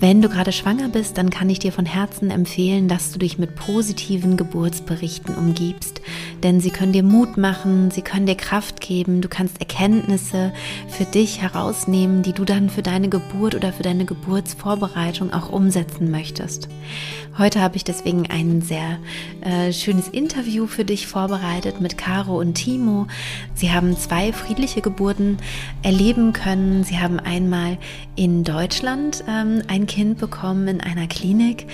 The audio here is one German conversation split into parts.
Wenn du gerade schwanger bist, dann kann ich dir von Herzen empfehlen, dass du dich mit positiven Geburtsberichten umgibst, denn sie können dir Mut machen, sie können dir Kraft geben, du kannst Erkenntnisse für dich herausnehmen, die du dann für deine Geburt oder für deine Geburtsvorbereitung auch umsetzen möchtest. Heute habe ich deswegen ein sehr äh, schönes Interview für dich vorbereitet mit Caro und Timo. Sie haben zwei friedliche Geburten erleben können. Sie haben einmal in Deutschland ähm, ein Kind bekommen in einer Klinik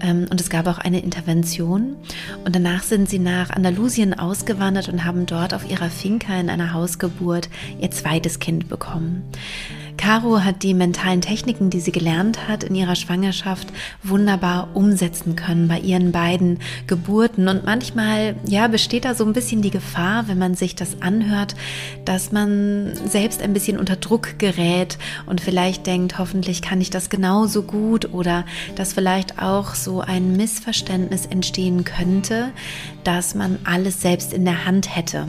ähm, und es gab auch eine Intervention. Und danach sind sie nach Andalusien ausgewandert und haben dort auf ihrer Finca in einer Hausgeburt ihr zweites Kind bekommen. Caro hat die mentalen Techniken, die sie gelernt hat in ihrer Schwangerschaft, wunderbar umsetzen können bei ihren beiden Geburten. Und manchmal, ja, besteht da so ein bisschen die Gefahr, wenn man sich das anhört, dass man selbst ein bisschen unter Druck gerät und vielleicht denkt, hoffentlich kann ich das genauso gut oder dass vielleicht auch so ein Missverständnis entstehen könnte, dass man alles selbst in der Hand hätte.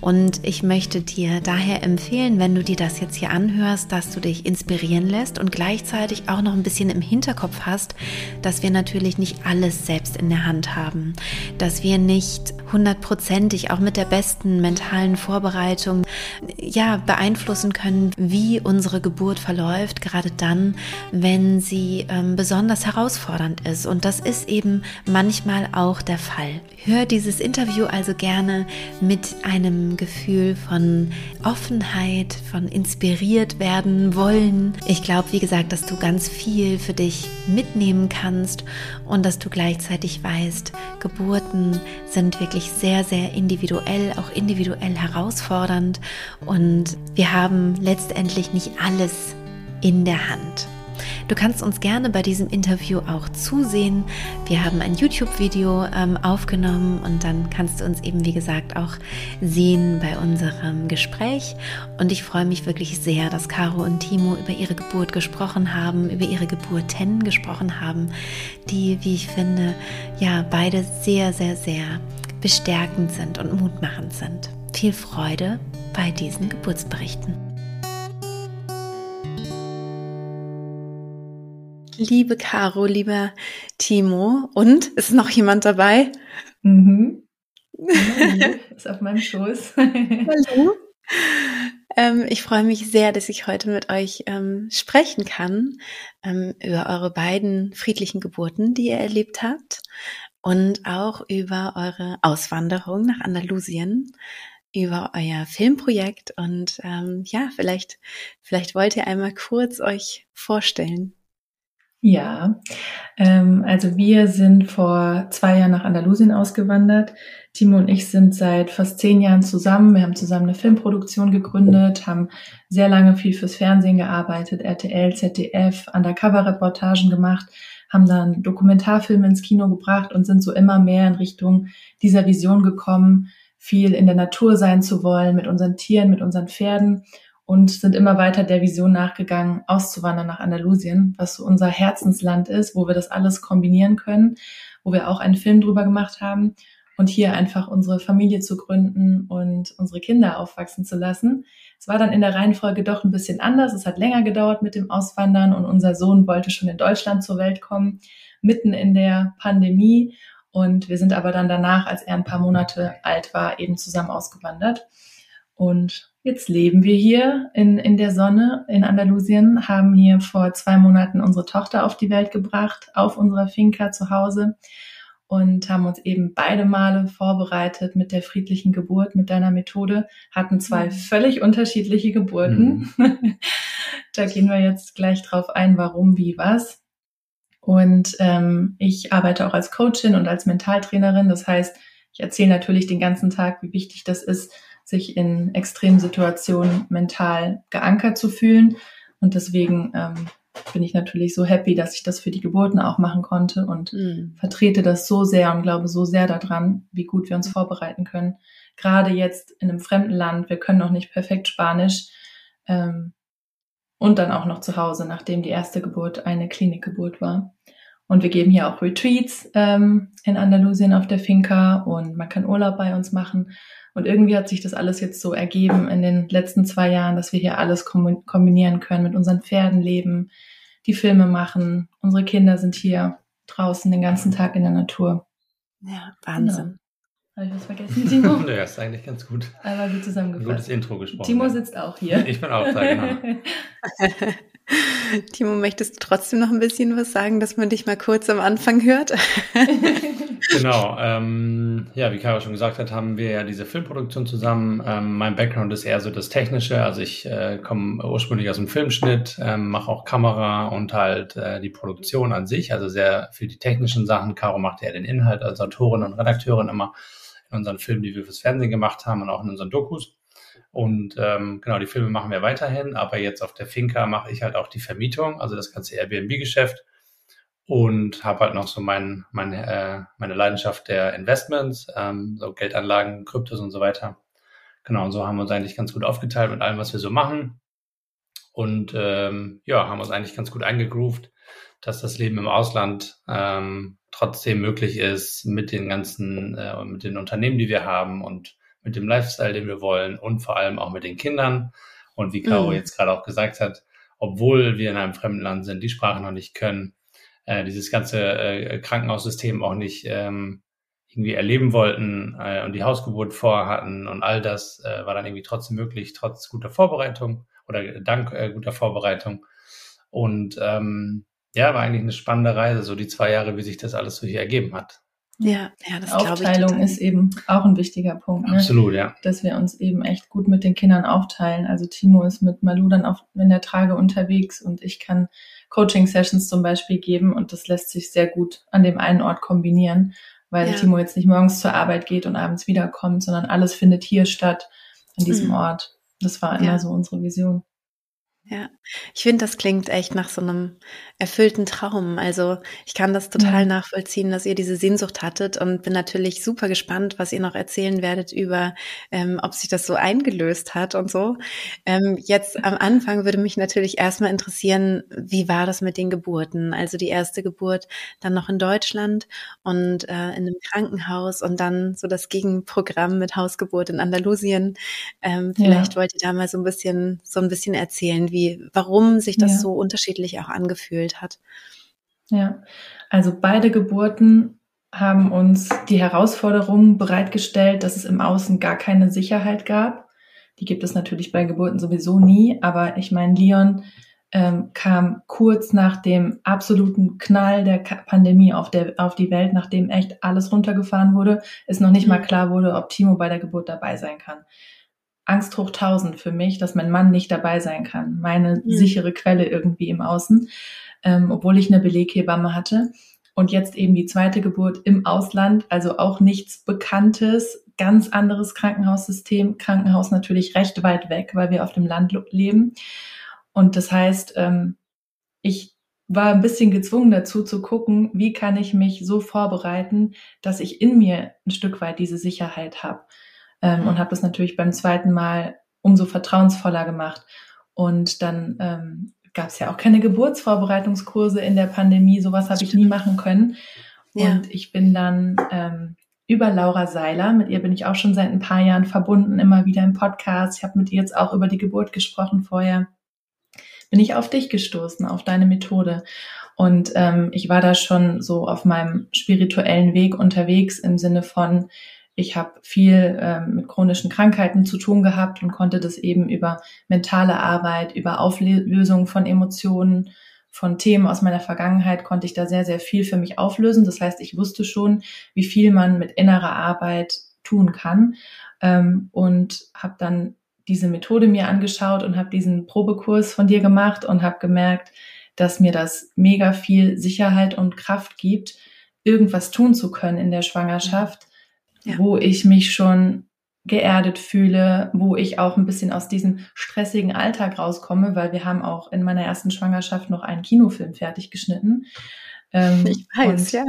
Und ich möchte dir daher empfehlen, wenn du dir das jetzt hier anhörst, dass du dich inspirieren lässt und gleichzeitig auch noch ein bisschen im Hinterkopf hast, dass wir natürlich nicht alles selbst in der Hand haben, dass wir nicht hundertprozentig auch mit der besten mentalen Vorbereitung ja beeinflussen können, wie unsere Geburt verläuft, gerade dann, wenn sie ähm, besonders herausfordernd ist. Und das ist eben manchmal auch der Fall. Hör dieses Interview also gerne mit einem Gefühl von Offenheit, von inspiriert werden wollen. Ich glaube, wie gesagt, dass du ganz viel für dich mitnehmen kannst und dass du gleichzeitig weißt, Geburten sind wirklich sehr, sehr individuell, auch individuell herausfordernd und wir haben letztendlich nicht alles in der Hand. Du kannst uns gerne bei diesem Interview auch zusehen. Wir haben ein YouTube-Video ähm, aufgenommen und dann kannst du uns eben, wie gesagt, auch sehen bei unserem Gespräch. Und ich freue mich wirklich sehr, dass Caro und Timo über ihre Geburt gesprochen haben, über ihre Geburten gesprochen haben, die, wie ich finde, ja, beide sehr, sehr, sehr bestärkend sind und mutmachend sind. Viel Freude bei diesen Geburtsberichten. Liebe Caro, lieber Timo. Und ist noch jemand dabei? Mhm. ist auf meinem Schoß. Hallo. Ähm, ich freue mich sehr, dass ich heute mit euch ähm, sprechen kann ähm, über eure beiden friedlichen Geburten, die ihr erlebt habt und auch über eure Auswanderung nach Andalusien, über euer Filmprojekt und ähm, ja, vielleicht, vielleicht wollt ihr einmal kurz euch vorstellen. Ja, ähm, also wir sind vor zwei Jahren nach Andalusien ausgewandert. Timo und ich sind seit fast zehn Jahren zusammen. Wir haben zusammen eine Filmproduktion gegründet, haben sehr lange viel fürs Fernsehen gearbeitet, RTL, ZDF, Undercover-Reportagen gemacht, haben dann Dokumentarfilme ins Kino gebracht und sind so immer mehr in Richtung dieser Vision gekommen, viel in der Natur sein zu wollen, mit unseren Tieren, mit unseren Pferden und sind immer weiter der Vision nachgegangen, auszuwandern nach Andalusien, was so unser Herzensland ist, wo wir das alles kombinieren können, wo wir auch einen Film drüber gemacht haben und hier einfach unsere Familie zu gründen und unsere Kinder aufwachsen zu lassen. Es war dann in der Reihenfolge doch ein bisschen anders. Es hat länger gedauert mit dem Auswandern und unser Sohn wollte schon in Deutschland zur Welt kommen, mitten in der Pandemie. Und wir sind aber dann danach, als er ein paar Monate alt war, eben zusammen ausgewandert. Und Jetzt leben wir hier in, in der Sonne in Andalusien, haben hier vor zwei Monaten unsere Tochter auf die Welt gebracht, auf unserer Finca zu Hause und haben uns eben beide Male vorbereitet mit der friedlichen Geburt, mit deiner Methode, hatten zwei mhm. völlig unterschiedliche Geburten. Mhm. da gehen wir jetzt gleich drauf ein, warum, wie, was. Und ähm, ich arbeite auch als Coachin und als Mentaltrainerin. Das heißt, ich erzähle natürlich den ganzen Tag, wie wichtig das ist, sich in extremen Situationen mental geankert zu fühlen. Und deswegen ähm, bin ich natürlich so happy, dass ich das für die Geburten auch machen konnte und mhm. vertrete das so sehr und glaube so sehr daran, wie gut wir uns vorbereiten können. Gerade jetzt in einem fremden Land, wir können noch nicht perfekt Spanisch. Ähm, und dann auch noch zu Hause, nachdem die erste Geburt eine Klinikgeburt war. Und wir geben hier auch Retreats ähm, in Andalusien auf der Finca und man kann Urlaub bei uns machen. Und irgendwie hat sich das alles jetzt so ergeben in den letzten zwei Jahren, dass wir hier alles kombinieren können, mit unseren Pferden leben, die Filme machen. Unsere Kinder sind hier draußen den ganzen Tag in der Natur. Ja, Wahnsinn. Genau. Habe ich was vergessen, Timo? ja, ist eigentlich ganz gut. Aber gut zusammengefasst. Gutes Intro gesprochen. Timo ja. sitzt auch hier. Ich bin auch da, genau. Timo, möchtest du trotzdem noch ein bisschen was sagen, dass man dich mal kurz am Anfang hört? genau. Ähm, ja, wie Kara schon gesagt hat, haben wir ja diese Filmproduktion zusammen. Ähm, mein Background ist eher so das Technische. Also ich äh, komme ursprünglich aus dem Filmschnitt, ähm, mache auch Kamera und halt äh, die Produktion an sich. Also sehr viel die technischen Sachen. Caro macht ja den Inhalt als Autorin und Redakteurin immer in unseren Filmen, die wir fürs Fernsehen gemacht haben und auch in unseren Dokus. Und ähm, genau, die Filme machen wir weiterhin, aber jetzt auf der Finca mache ich halt auch die Vermietung, also das ganze Airbnb-Geschäft und habe halt noch so mein, mein, äh, meine Leidenschaft der Investments, ähm, so Geldanlagen, Kryptos und so weiter. Genau, und so haben wir uns eigentlich ganz gut aufgeteilt mit allem, was wir so machen. Und ähm, ja, haben uns eigentlich ganz gut eingegroovt, dass das Leben im Ausland ähm, trotzdem möglich ist mit den ganzen, äh, mit den Unternehmen, die wir haben und mit dem Lifestyle, den wir wollen und vor allem auch mit den Kindern. Und wie Caro mhm. jetzt gerade auch gesagt hat, obwohl wir in einem fremden Land sind, die Sprache noch nicht können, äh, dieses ganze äh, Krankenhaussystem auch nicht ähm, irgendwie erleben wollten äh, und die Hausgeburt vorhatten und all das äh, war dann irgendwie trotzdem möglich, trotz guter Vorbereitung oder dank äh, guter Vorbereitung. Und ähm, ja, war eigentlich eine spannende Reise, so die zwei Jahre, wie sich das alles so hier ergeben hat. Ja, ja, das Aufteilung ist eben auch ein wichtiger Punkt. Ne? Absolut, ja. Dass wir uns eben echt gut mit den Kindern aufteilen. Also Timo ist mit Malu dann auf, in der Trage unterwegs und ich kann Coaching-Sessions zum Beispiel geben und das lässt sich sehr gut an dem einen Ort kombinieren, weil ja. Timo jetzt nicht morgens zur Arbeit geht und abends wiederkommt, sondern alles findet hier statt, an diesem mhm. Ort. Das war immer ja. so unsere Vision. Ja, ich finde, das klingt echt nach so einem erfüllten Traum. Also ich kann das total ja. nachvollziehen, dass ihr diese Sehnsucht hattet und bin natürlich super gespannt, was ihr noch erzählen werdet über, ähm, ob sich das so eingelöst hat und so. Ähm, jetzt am Anfang würde mich natürlich erstmal interessieren, wie war das mit den Geburten? Also die erste Geburt dann noch in Deutschland und äh, in einem Krankenhaus und dann so das Gegenprogramm mit Hausgeburt in Andalusien. Ähm, vielleicht ja. wollt ihr da mal so ein bisschen, so ein bisschen erzählen irgendwie, warum sich das ja. so unterschiedlich auch angefühlt hat. Ja, also beide Geburten haben uns die Herausforderung bereitgestellt, dass es im Außen gar keine Sicherheit gab. Die gibt es natürlich bei Geburten sowieso nie, aber ich meine, Leon ähm, kam kurz nach dem absoluten Knall der Pandemie auf, der, auf die Welt, nachdem echt alles runtergefahren wurde, ist noch nicht mhm. mal klar wurde, ob Timo bei der Geburt dabei sein kann. Angst hoch tausend für mich, dass mein Mann nicht dabei sein kann. Meine mhm. sichere Quelle irgendwie im Außen, ähm, obwohl ich eine Beleghebamme hatte. Und jetzt eben die zweite Geburt im Ausland, also auch nichts Bekanntes, ganz anderes Krankenhaussystem. Krankenhaus natürlich recht weit weg, weil wir auf dem Land leben. Und das heißt, ähm, ich war ein bisschen gezwungen dazu zu gucken, wie kann ich mich so vorbereiten, dass ich in mir ein Stück weit diese Sicherheit habe ähm, und habe das natürlich beim zweiten Mal umso vertrauensvoller gemacht. Und dann ähm, gab es ja auch keine Geburtsvorbereitungskurse in der Pandemie. Sowas habe ich nie machen können. Ja. Und ich bin dann ähm, über Laura Seiler, mit ihr bin ich auch schon seit ein paar Jahren verbunden, immer wieder im Podcast. Ich habe mit ihr jetzt auch über die Geburt gesprochen vorher. Bin ich auf dich gestoßen, auf deine Methode. Und ähm, ich war da schon so auf meinem spirituellen Weg unterwegs im Sinne von, ich habe viel ähm, mit chronischen Krankheiten zu tun gehabt und konnte das eben über mentale Arbeit, über Auflösung von Emotionen, von Themen aus meiner Vergangenheit konnte ich da sehr, sehr viel für mich auflösen. Das heißt, ich wusste schon, wie viel man mit innerer Arbeit tun kann ähm, und habe dann diese Methode mir angeschaut und habe diesen Probekurs von dir gemacht und habe gemerkt, dass mir das mega viel Sicherheit und Kraft gibt, irgendwas tun zu können in der Schwangerschaft, ja. wo ich mich schon geerdet fühle, wo ich auch ein bisschen aus diesem stressigen Alltag rauskomme, weil wir haben auch in meiner ersten Schwangerschaft noch einen Kinofilm fertig geschnitten. Ähm, ich weiß, ja.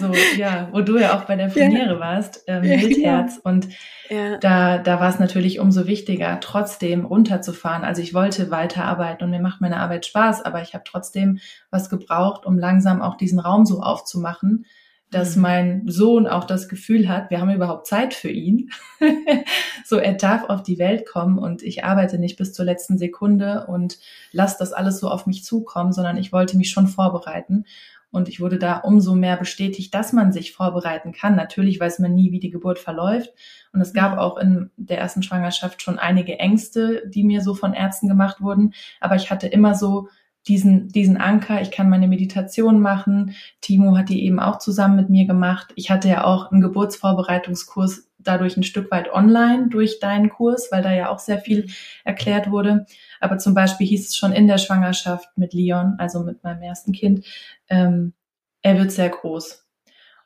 So, ja, wo du ja auch bei der Premiere ja. warst, ähm, ja, Wildherz. Und ja. da, da war es natürlich umso wichtiger, trotzdem runterzufahren. Also ich wollte weiterarbeiten und mir macht meine Arbeit Spaß, aber ich habe trotzdem was gebraucht, um langsam auch diesen Raum so aufzumachen, dass mhm. mein Sohn auch das Gefühl hat, wir haben überhaupt Zeit für ihn. so, er darf auf die Welt kommen und ich arbeite nicht bis zur letzten Sekunde und lasse das alles so auf mich zukommen, sondern ich wollte mich schon vorbereiten. Und ich wurde da umso mehr bestätigt, dass man sich vorbereiten kann. Natürlich weiß man nie, wie die Geburt verläuft. Und es gab mhm. auch in der ersten Schwangerschaft schon einige Ängste, die mir so von Ärzten gemacht wurden. Aber ich hatte immer so diesen, diesen Anker. Ich kann meine Meditation machen. Timo hat die eben auch zusammen mit mir gemacht. Ich hatte ja auch einen Geburtsvorbereitungskurs dadurch ein Stück weit online durch deinen Kurs, weil da ja auch sehr viel erklärt wurde. Aber zum Beispiel hieß es schon in der Schwangerschaft mit Leon, also mit meinem ersten Kind, ähm, er wird sehr groß.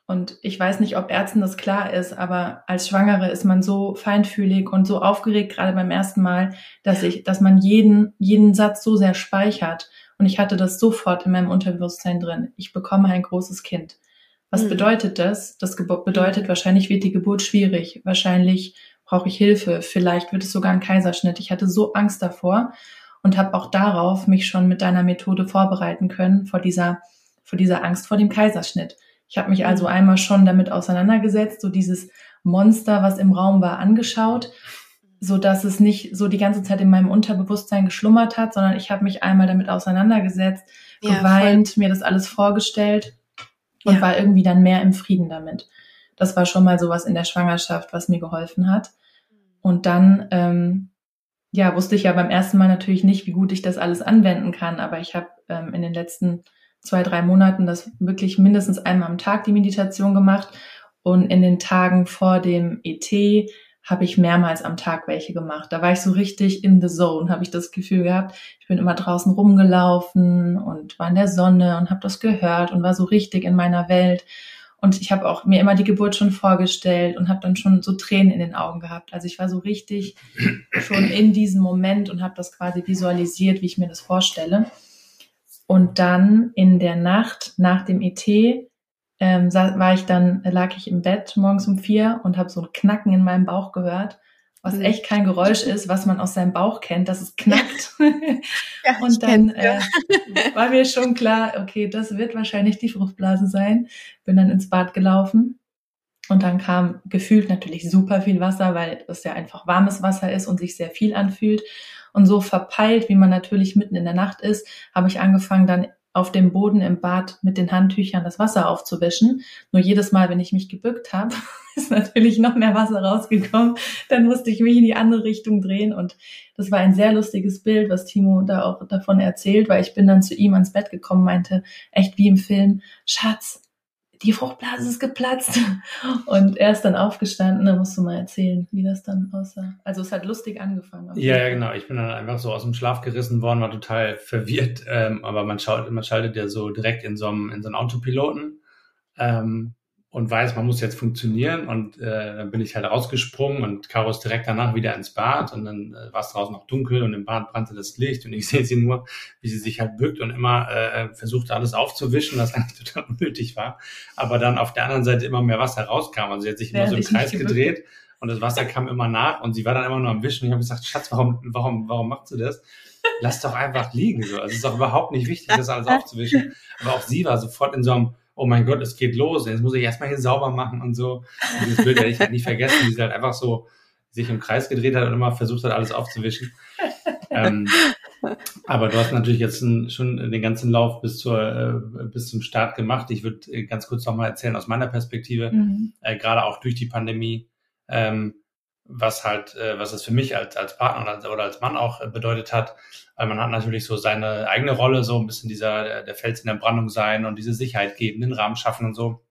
Und ich weiß nicht, ob Ärzten das klar ist, aber als Schwangere ist man so feinfühlig und so aufgeregt, gerade beim ersten Mal, dass ich, dass man jeden, jeden Satz so sehr speichert. Und ich hatte das sofort in meinem Unterbewusstsein drin. Ich bekomme ein großes Kind. Was mhm. bedeutet das? Das bedeutet, wahrscheinlich wird die Geburt schwierig. Wahrscheinlich brauche ich Hilfe. Vielleicht wird es sogar ein Kaiserschnitt. Ich hatte so Angst davor und habe auch darauf mich schon mit deiner Methode vorbereiten können, vor dieser, vor dieser Angst vor dem Kaiserschnitt. Ich habe mich also mhm. einmal schon damit auseinandergesetzt, so dieses Monster, was im Raum war, angeschaut so dass es nicht so die ganze Zeit in meinem Unterbewusstsein geschlummert hat, sondern ich habe mich einmal damit auseinandergesetzt, ja, geweint, voll. mir das alles vorgestellt und ja. war irgendwie dann mehr im Frieden damit. Das war schon mal sowas in der Schwangerschaft, was mir geholfen hat. Und dann, ähm, ja, wusste ich ja beim ersten Mal natürlich nicht, wie gut ich das alles anwenden kann, aber ich habe ähm, in den letzten zwei, drei Monaten das wirklich mindestens einmal am Tag die Meditation gemacht und in den Tagen vor dem ET habe ich mehrmals am Tag welche gemacht. Da war ich so richtig in the zone, habe ich das Gefühl gehabt. Ich bin immer draußen rumgelaufen und war in der Sonne und habe das gehört und war so richtig in meiner Welt. Und ich habe auch mir immer die Geburt schon vorgestellt und habe dann schon so Tränen in den Augen gehabt. Also ich war so richtig schon in diesem Moment und habe das quasi visualisiert, wie ich mir das vorstelle. Und dann in der Nacht nach dem ET ähm, war ich dann, lag ich im Bett morgens um vier und habe so ein Knacken in meinem Bauch gehört, was mhm. echt kein Geräusch ist, was man aus seinem Bauch kennt, dass es knackt. Ja, und dann äh, war mir schon klar, okay, das wird wahrscheinlich die Fruchtblase sein. Bin dann ins Bad gelaufen und dann kam gefühlt natürlich super viel Wasser, weil es ja einfach warmes Wasser ist und sich sehr viel anfühlt. Und so verpeilt, wie man natürlich mitten in der Nacht ist, habe ich angefangen dann auf dem Boden im Bad mit den Handtüchern das Wasser aufzuwischen. Nur jedes Mal, wenn ich mich gebückt habe, ist natürlich noch mehr Wasser rausgekommen. Dann musste ich mich in die andere Richtung drehen und das war ein sehr lustiges Bild, was Timo da auch davon erzählt, weil ich bin dann zu ihm ans Bett gekommen, meinte, echt wie im Film, Schatz, die Fruchtblase ist geplatzt. Und er ist dann aufgestanden, da musst du mal erzählen, wie das dann aussah. Also es hat lustig angefangen. Ja, ja, genau. Ich bin dann einfach so aus dem Schlaf gerissen worden, war total verwirrt. Ähm, aber man, schaut, man schaltet ja so direkt in so einem, in so einen Autopiloten. Ähm, und weiß, man muss jetzt funktionieren und äh, dann bin ich halt rausgesprungen und Caro ist direkt danach wieder ins Bad und dann äh, war es draußen noch dunkel und im Bad brannte das Licht und ich sehe sie nur, wie sie sich halt bückt und immer äh, versucht alles aufzuwischen, was eigentlich total unnötig war, aber dann auf der anderen Seite immer mehr Wasser rauskam, also sie hat sich immer so im Kreis gedreht und das Wasser kam immer nach und sie war dann immer nur am Wischen. Und ich habe gesagt, Schatz, warum, warum, warum macht sie das? Lass doch einfach liegen so, also es ist doch überhaupt nicht wichtig, das alles aufzuwischen, aber auch sie war sofort in so einem oh mein Gott, es geht los, jetzt muss ich erstmal hier sauber machen und so. Und dieses Bild werde ich halt nicht vergessen, wie sie halt einfach so sich im Kreis gedreht hat und immer versucht hat, alles aufzuwischen. ähm, aber du hast natürlich jetzt schon den ganzen Lauf bis, zur, äh, bis zum Start gemacht. Ich würde äh, ganz kurz nochmal erzählen aus meiner Perspektive, mhm. äh, gerade auch durch die Pandemie, ähm, was halt, äh, was es für mich als, als Partner oder als Mann auch äh, bedeutet hat, weil man hat natürlich so seine eigene Rolle, so ein bisschen dieser, der Fels in der Brandung sein und diese Sicherheit geben, den Rahmen schaffen und so.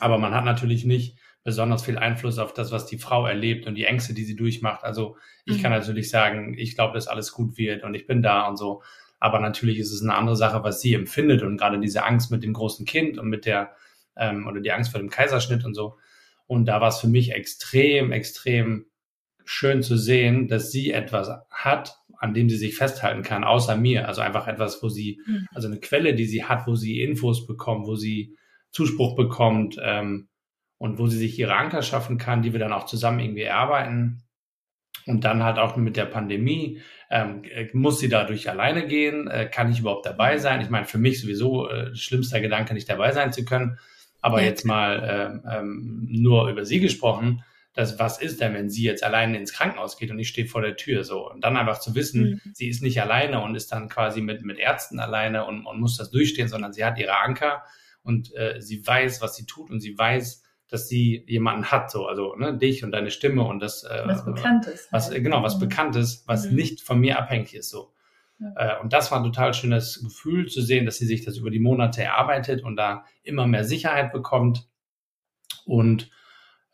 Aber man hat natürlich nicht besonders viel Einfluss auf das, was die Frau erlebt und die Ängste, die sie durchmacht. Also ich mhm. kann natürlich sagen, ich glaube, dass alles gut wird und ich bin da und so. Aber natürlich ist es eine andere Sache, was sie empfindet und gerade diese Angst mit dem großen Kind und mit der ähm, oder die Angst vor dem Kaiserschnitt und so. Und da war es für mich extrem, extrem schön zu sehen, dass sie etwas hat, an dem sie sich festhalten kann, außer mir. Also einfach etwas, wo sie, mhm. also eine Quelle, die sie hat, wo sie Infos bekommt, wo sie Zuspruch bekommt ähm, und wo sie sich ihre Anker schaffen kann, die wir dann auch zusammen irgendwie erarbeiten. Und dann halt auch mit der Pandemie, ähm, muss sie dadurch alleine gehen? Äh, kann ich überhaupt dabei mhm. sein? Ich meine, für mich sowieso äh, schlimmster Gedanke, nicht dabei sein zu können. Aber ja. jetzt mal ähm, ähm, nur über sie gesprochen, dass was ist denn, wenn sie jetzt alleine ins Krankenhaus geht und ich stehe vor der Tür so und dann einfach zu wissen, mhm. sie ist nicht alleine und ist dann quasi mit mit Ärzten alleine und, und muss das durchstehen, sondern sie hat ihre Anker und äh, sie weiß, was sie tut und sie weiß, dass sie jemanden hat, so, also ne, dich und deine Stimme und das äh, was Bekanntes. Was, halt. Genau, was mhm. Bekanntes, was mhm. nicht von mir abhängig ist. so. Ja. Äh, und das war ein total schönes Gefühl zu sehen, dass sie sich das über die Monate erarbeitet und da immer mehr Sicherheit bekommt und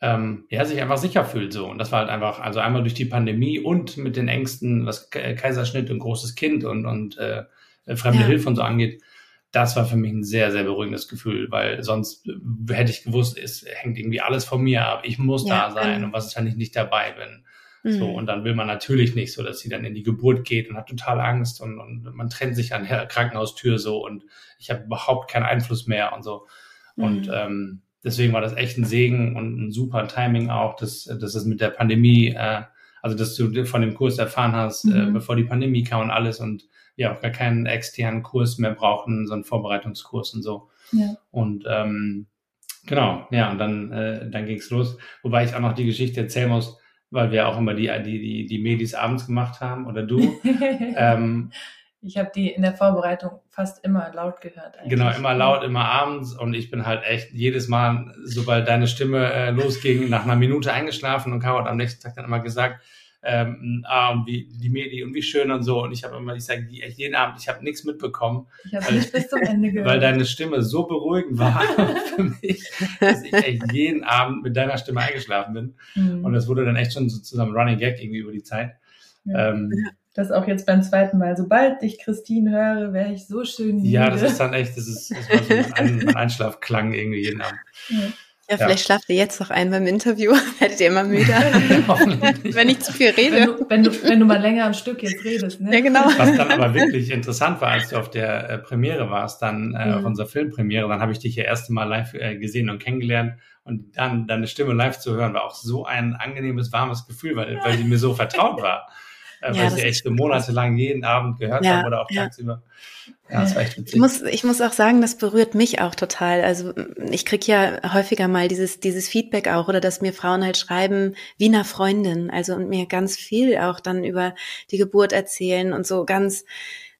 ähm, ja, sich einfach sicher fühlt so. Und das war halt einfach, also einmal durch die Pandemie und mit den Ängsten, was Kaiserschnitt und großes Kind und, und äh, fremde ja. Hilfe und so angeht, das war für mich ein sehr, sehr beruhigendes Gefühl, weil sonst äh, hätte ich gewusst, es hängt irgendwie alles von mir ab. Ich muss ja, da sein ähm, und was ist, wenn ich nicht dabei bin? Mhm. So, und dann will man natürlich nicht so, dass sie dann in die Geburt geht und hat total Angst und, und man trennt sich an der Krankenhaustür so und ich habe überhaupt keinen Einfluss mehr und so. Und mhm. ähm, deswegen war das echt ein Segen und ein super Timing auch, dass, dass es mit der Pandemie, äh, also dass du von dem Kurs erfahren hast, äh, mhm. äh, bevor die Pandemie kam und alles und ja auch gar keinen externen Kurs mehr brauchten, so einen Vorbereitungskurs und so. Ja. Und ähm, genau, ja, und dann, äh, dann ging's los. Wobei ich auch noch die Geschichte erzählen muss, weil wir auch immer die, die, die, die Medis abends gemacht haben oder du. ähm, ich habe die in der Vorbereitung fast immer laut gehört. Eigentlich. Genau, immer laut, immer abends und ich bin halt echt jedes Mal, sobald deine Stimme äh, losging, nach einer Minute eingeschlafen und Caro hat am nächsten Tag dann immer gesagt, ähm, ah, und wie die Medi und wie schön und so. Und ich habe immer, ich sage jeden Abend, ich habe nichts mitbekommen. Ich habe nicht bis zum Ende gehört. Weil deine Stimme so beruhigend war für mich, dass ich echt jeden Abend mit deiner Stimme eingeschlafen bin. Mhm. Und das wurde dann echt schon so zusammen Running Gag irgendwie über die Zeit. Ja. Ähm, das auch jetzt beim zweiten Mal. Sobald ich Christine höre, wäre ich so schön. Ja, das ist dann echt, das ist, das war so ein, ein Einschlafklang irgendwie jeden Abend. Ja. Ja, vielleicht ja. schlaft ihr jetzt noch ein beim Interview, werdet ihr immer müde, wenn ich zu viel rede. Wenn du, wenn, du, wenn du mal länger am Stück jetzt redest. Ne? Ja, genau. Was dann aber wirklich interessant war, als du auf der äh, Premiere warst, dann äh, mhm. auf unserer Filmpremiere, dann habe ich dich ja erste Mal live äh, gesehen und kennengelernt und dann deine Stimme live zu hören, war auch so ein angenehmes, warmes Gefühl, weil, weil sie mir so vertraut war äh, ja, weil sie echt so monatelang jeden Abend gehört ja, haben oder auch ja. tagsüber. Ja, das war echt witzig. Ich muss, ich muss auch sagen, das berührt mich auch total. Also ich krieg ja häufiger mal dieses, dieses Feedback auch oder dass mir Frauen halt schreiben, wie einer Freundin, also und mir ganz viel auch dann über die Geburt erzählen und so ganz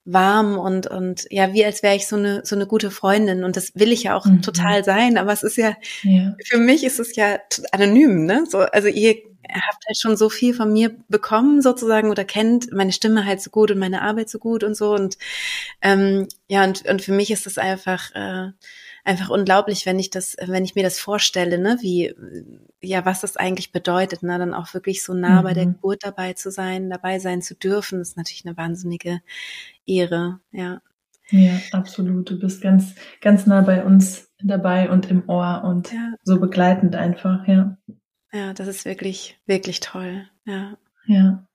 warm und und ja wie als wäre ich so eine so eine gute Freundin und das will ich ja auch mhm. total sein aber es ist ja, ja, für mich ist es ja anonym ne so also ihr habt halt schon so viel von mir bekommen sozusagen oder kennt meine Stimme halt so gut und meine Arbeit so gut und so und ähm, ja und und für mich ist das einfach äh, einfach unglaublich, wenn ich das, wenn ich mir das vorstelle, ne, wie, ja, was das eigentlich bedeutet, ne, dann auch wirklich so nah mhm. bei der mhm. Geburt dabei zu sein, dabei sein zu dürfen, ist natürlich eine wahnsinnige Ehre, ja. Ja, absolut. Du bist ganz, ganz nah bei uns dabei und im Ohr und ja. so begleitend einfach, ja. Ja, das ist wirklich, wirklich toll. Ja. Ja.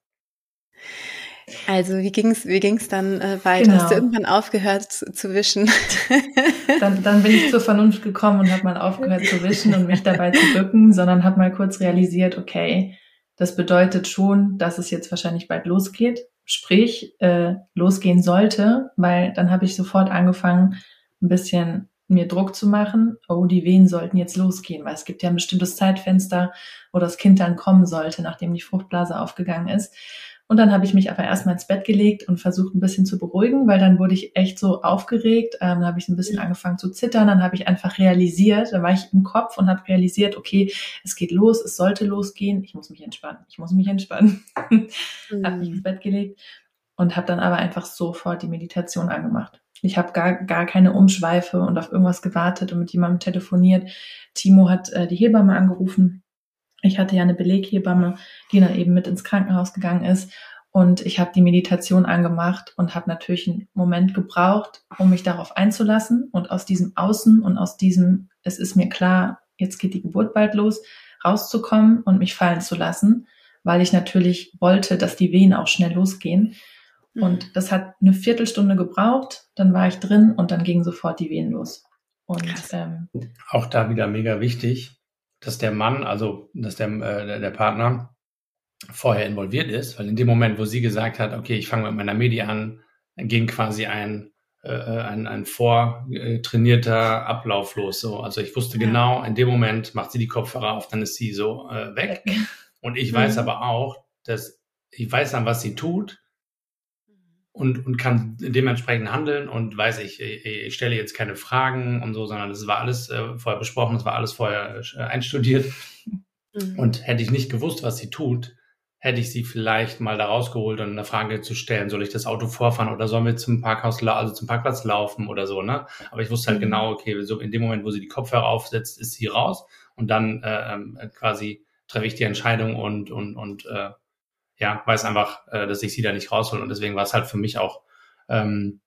Also wie ging's, wie ging's dann äh, weiter? Genau. Hast du irgendwann aufgehört zu, zu wischen? dann, dann bin ich zur Vernunft gekommen und habe mal aufgehört zu wischen und mich dabei zu bücken, sondern habe mal kurz realisiert, okay, das bedeutet schon, dass es jetzt wahrscheinlich bald losgeht, sprich äh, losgehen sollte, weil dann habe ich sofort angefangen, ein bisschen mir Druck zu machen, oh, die Wehen sollten jetzt losgehen, weil es gibt ja ein bestimmtes Zeitfenster, wo das Kind dann kommen sollte, nachdem die Fruchtblase aufgegangen ist. Und dann habe ich mich aber erstmal ins Bett gelegt und versucht ein bisschen zu beruhigen, weil dann wurde ich echt so aufgeregt. Ähm, dann habe ich ein bisschen angefangen zu zittern. Dann habe ich einfach realisiert, da war ich im Kopf und habe realisiert, okay, es geht los, es sollte losgehen. Ich muss mich entspannen. Ich muss mich entspannen. Mhm. habe mich ins Bett gelegt und habe dann aber einfach sofort die Meditation angemacht. Ich habe gar, gar keine Umschweife und auf irgendwas gewartet und mit jemandem telefoniert. Timo hat äh, die Hebamme angerufen ich hatte ja eine Beleghebamme, die dann eben mit ins Krankenhaus gegangen ist. Und ich habe die Meditation angemacht und habe natürlich einen Moment gebraucht, um mich darauf einzulassen und aus diesem Außen und aus diesem, es ist mir klar, jetzt geht die Geburt bald los, rauszukommen und mich fallen zu lassen, weil ich natürlich wollte, dass die Wehen auch schnell losgehen. Mhm. Und das hat eine Viertelstunde gebraucht, dann war ich drin und dann gingen sofort die Wehen los. Und ähm, auch da wieder mega wichtig, dass der Mann, also dass der, äh, der Partner vorher involviert ist, weil in dem Moment, wo sie gesagt hat, okay, ich fange mit meiner Medi an, ging quasi ein äh, ein, ein vortrainierter Ablauf los. So. Also ich wusste ja. genau, in dem Moment macht sie die Kopfhörer auf, dann ist sie so äh, weg. weg. Und ich mhm. weiß aber auch, dass ich weiß dann, was sie tut und, und kann dementsprechend handeln und weiß ich, ich, ich stelle jetzt keine Fragen und so, sondern es war alles äh, vorher besprochen, es war alles vorher äh, einstudiert. Mhm. Und hätte ich nicht gewusst, was sie tut, hätte ich sie vielleicht mal da rausgeholt und eine Frage zu stellen, soll ich das Auto vorfahren oder sollen wir zum Parkhaus, also zum Parkplatz laufen oder so, ne? Aber ich wusste halt mhm. genau, okay, so in dem Moment, wo sie die Kopfhörer aufsetzt, ist sie raus und dann äh, ähm, quasi treffe ich die Entscheidung und und und äh, ja, weiß einfach, äh, dass ich sie da nicht raushole und deswegen war es halt für mich auch ähm,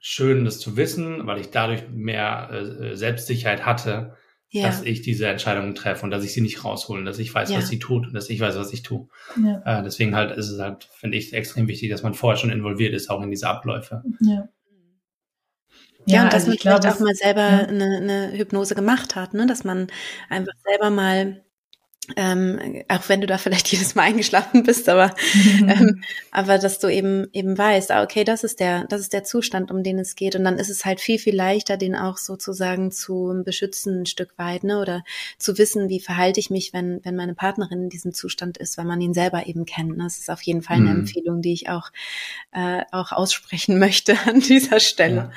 schön, das zu wissen, weil ich dadurch mehr äh, Selbstsicherheit hatte, ja. dass ich diese Entscheidungen treffe und dass ich sie nicht rausholen, dass ich weiß, ja. was sie tut und dass ich weiß, was ich tue. Ja. Äh, deswegen halt ist es halt, finde ich, extrem wichtig, dass man vorher schon involviert ist, auch in diese Abläufe. Ja. Ja, und dass also man vielleicht glaube, auch mal selber eine, eine Hypnose gemacht hat, ne? dass man einfach selber mal ähm, auch wenn du da vielleicht jedes Mal eingeschlafen bist, aber ähm, aber dass du eben eben weißt, ah, okay, das ist der das ist der Zustand, um den es geht und dann ist es halt viel viel leichter, den auch sozusagen zu beschützen ein Stück weit, ne, oder zu wissen, wie verhalte ich mich, wenn wenn meine Partnerin in diesem Zustand ist, weil man ihn selber eben kennt. Ne? Das ist auf jeden Fall eine mhm. Empfehlung, die ich auch äh, auch aussprechen möchte an dieser Stelle.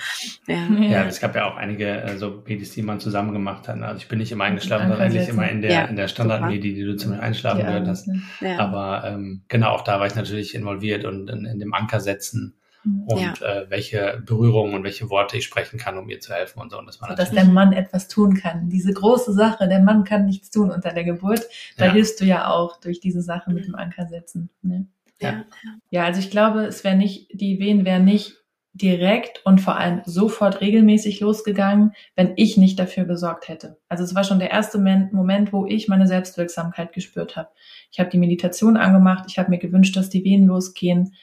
Ja, ja. ja es gab ja auch einige äh, so PDs, die man zusammen gemacht hat. Ne? Also ich bin nicht immer eingeschlafen, sondern eigentlich immer in der ja, in der Standard die, die du zum Einschlafen ja, gehört hast. Ja. Aber ähm, genau, auch da war ich natürlich involviert und in, in dem Anker setzen mhm. und ja. äh, welche Berührungen und welche Worte ich sprechen kann, um ihr zu helfen und so. Und das war so, dass der Mann etwas tun kann. Diese große Sache, der Mann kann nichts tun unter der Geburt. Da ja. hilfst du ja auch durch diese Sache mit dem Anker setzen. Ne? Ja. ja, also ich glaube, es wäre nicht, die Wehen wären nicht direkt und vor allem sofort regelmäßig losgegangen, wenn ich nicht dafür gesorgt hätte. Also es war schon der erste Moment, wo ich meine Selbstwirksamkeit gespürt habe. Ich habe die Meditation angemacht, ich habe mir gewünscht, dass die Wehen losgehen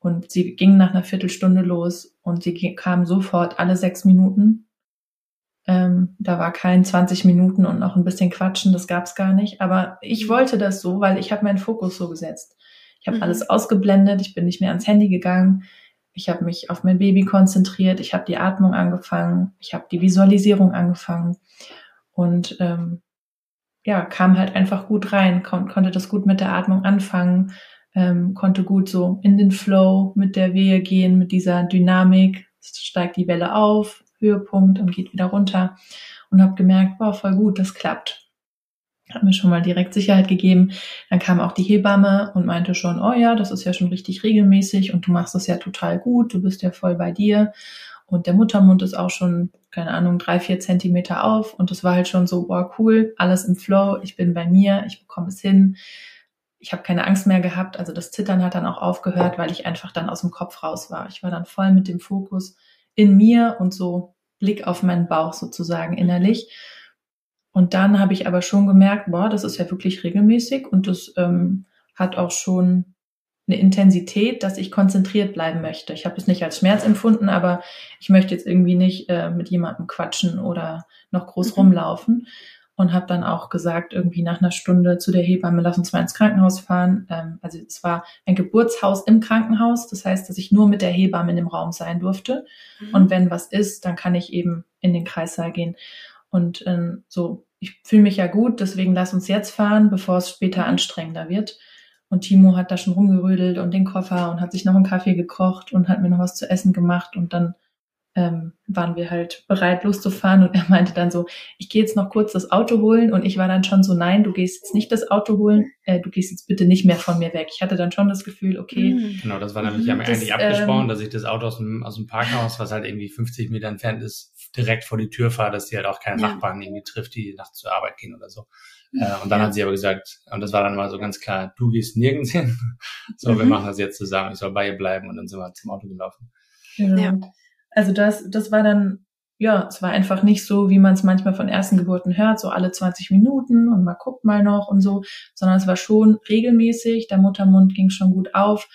und sie gingen nach einer Viertelstunde los und sie kamen sofort alle sechs Minuten. Ähm, da war kein 20 Minuten und noch ein bisschen Quatschen, das gab's gar nicht. Aber ich wollte das so, weil ich habe meinen Fokus so gesetzt. Ich habe mhm. alles ausgeblendet, ich bin nicht mehr ans Handy gegangen ich habe mich auf mein Baby konzentriert, ich habe die Atmung angefangen, ich habe die Visualisierung angefangen und ähm, ja, kam halt einfach gut rein, kon konnte das gut mit der Atmung anfangen, ähm, konnte gut so in den Flow mit der Wehe gehen, mit dieser Dynamik, steigt die Welle auf, Höhepunkt und geht wieder runter und habe gemerkt, boah, voll gut, das klappt hat mir schon mal direkt Sicherheit gegeben. Dann kam auch die Hebamme und meinte schon, oh ja, das ist ja schon richtig regelmäßig und du machst das ja total gut, du bist ja voll bei dir. Und der Muttermund ist auch schon, keine Ahnung, drei, vier Zentimeter auf. Und das war halt schon so, boah, cool, alles im Flow, ich bin bei mir, ich bekomme es hin. Ich habe keine Angst mehr gehabt. Also das Zittern hat dann auch aufgehört, weil ich einfach dann aus dem Kopf raus war. Ich war dann voll mit dem Fokus in mir und so Blick auf meinen Bauch sozusagen innerlich. Und dann habe ich aber schon gemerkt, boah, das ist ja wirklich regelmäßig und das ähm, hat auch schon eine Intensität, dass ich konzentriert bleiben möchte. Ich habe es nicht als Schmerz empfunden, aber ich möchte jetzt irgendwie nicht äh, mit jemandem quatschen oder noch groß mhm. rumlaufen. Und habe dann auch gesagt, irgendwie nach einer Stunde zu der Hebamme, lass uns mal ins Krankenhaus fahren. Ähm, also es war ein Geburtshaus im Krankenhaus. Das heißt, dass ich nur mit der Hebamme in dem Raum sein durfte. Mhm. Und wenn was ist, dann kann ich eben in den Kreissaal gehen. Und ähm, so, ich fühle mich ja gut, deswegen lass uns jetzt fahren, bevor es später anstrengender wird. Und Timo hat da schon rumgerödelt und den Koffer und hat sich noch einen Kaffee gekocht und hat mir noch was zu essen gemacht und dann ähm, waren wir halt bereit loszufahren und er meinte dann so, ich gehe jetzt noch kurz das Auto holen und ich war dann schon so, nein, du gehst jetzt nicht das Auto holen, äh, du gehst jetzt bitte nicht mehr von mir weg. Ich hatte dann schon das Gefühl, okay. Mhm. Genau, das war nämlich das, eigentlich abgesprochen, ähm, dass ich das Auto aus dem, aus dem Parkhaus, was halt irgendwie 50 Meter entfernt ist, direkt vor die Tür fahre, dass die halt auch keine ja. Nachbarn irgendwie trifft, die nachts zur Arbeit gehen oder so. Äh, und dann ja. hat sie aber gesagt, und das war dann mal so ganz klar, du gehst nirgends hin. so, mhm. wir machen das jetzt zusammen, ich soll bei ihr bleiben und dann sind wir zum Auto gelaufen. Genau. Ja. Also das, das war dann ja, es war einfach nicht so, wie man es manchmal von ersten Geburten hört, so alle 20 Minuten und mal guckt mal noch und so, sondern es war schon regelmäßig, der Muttermund ging schon gut auf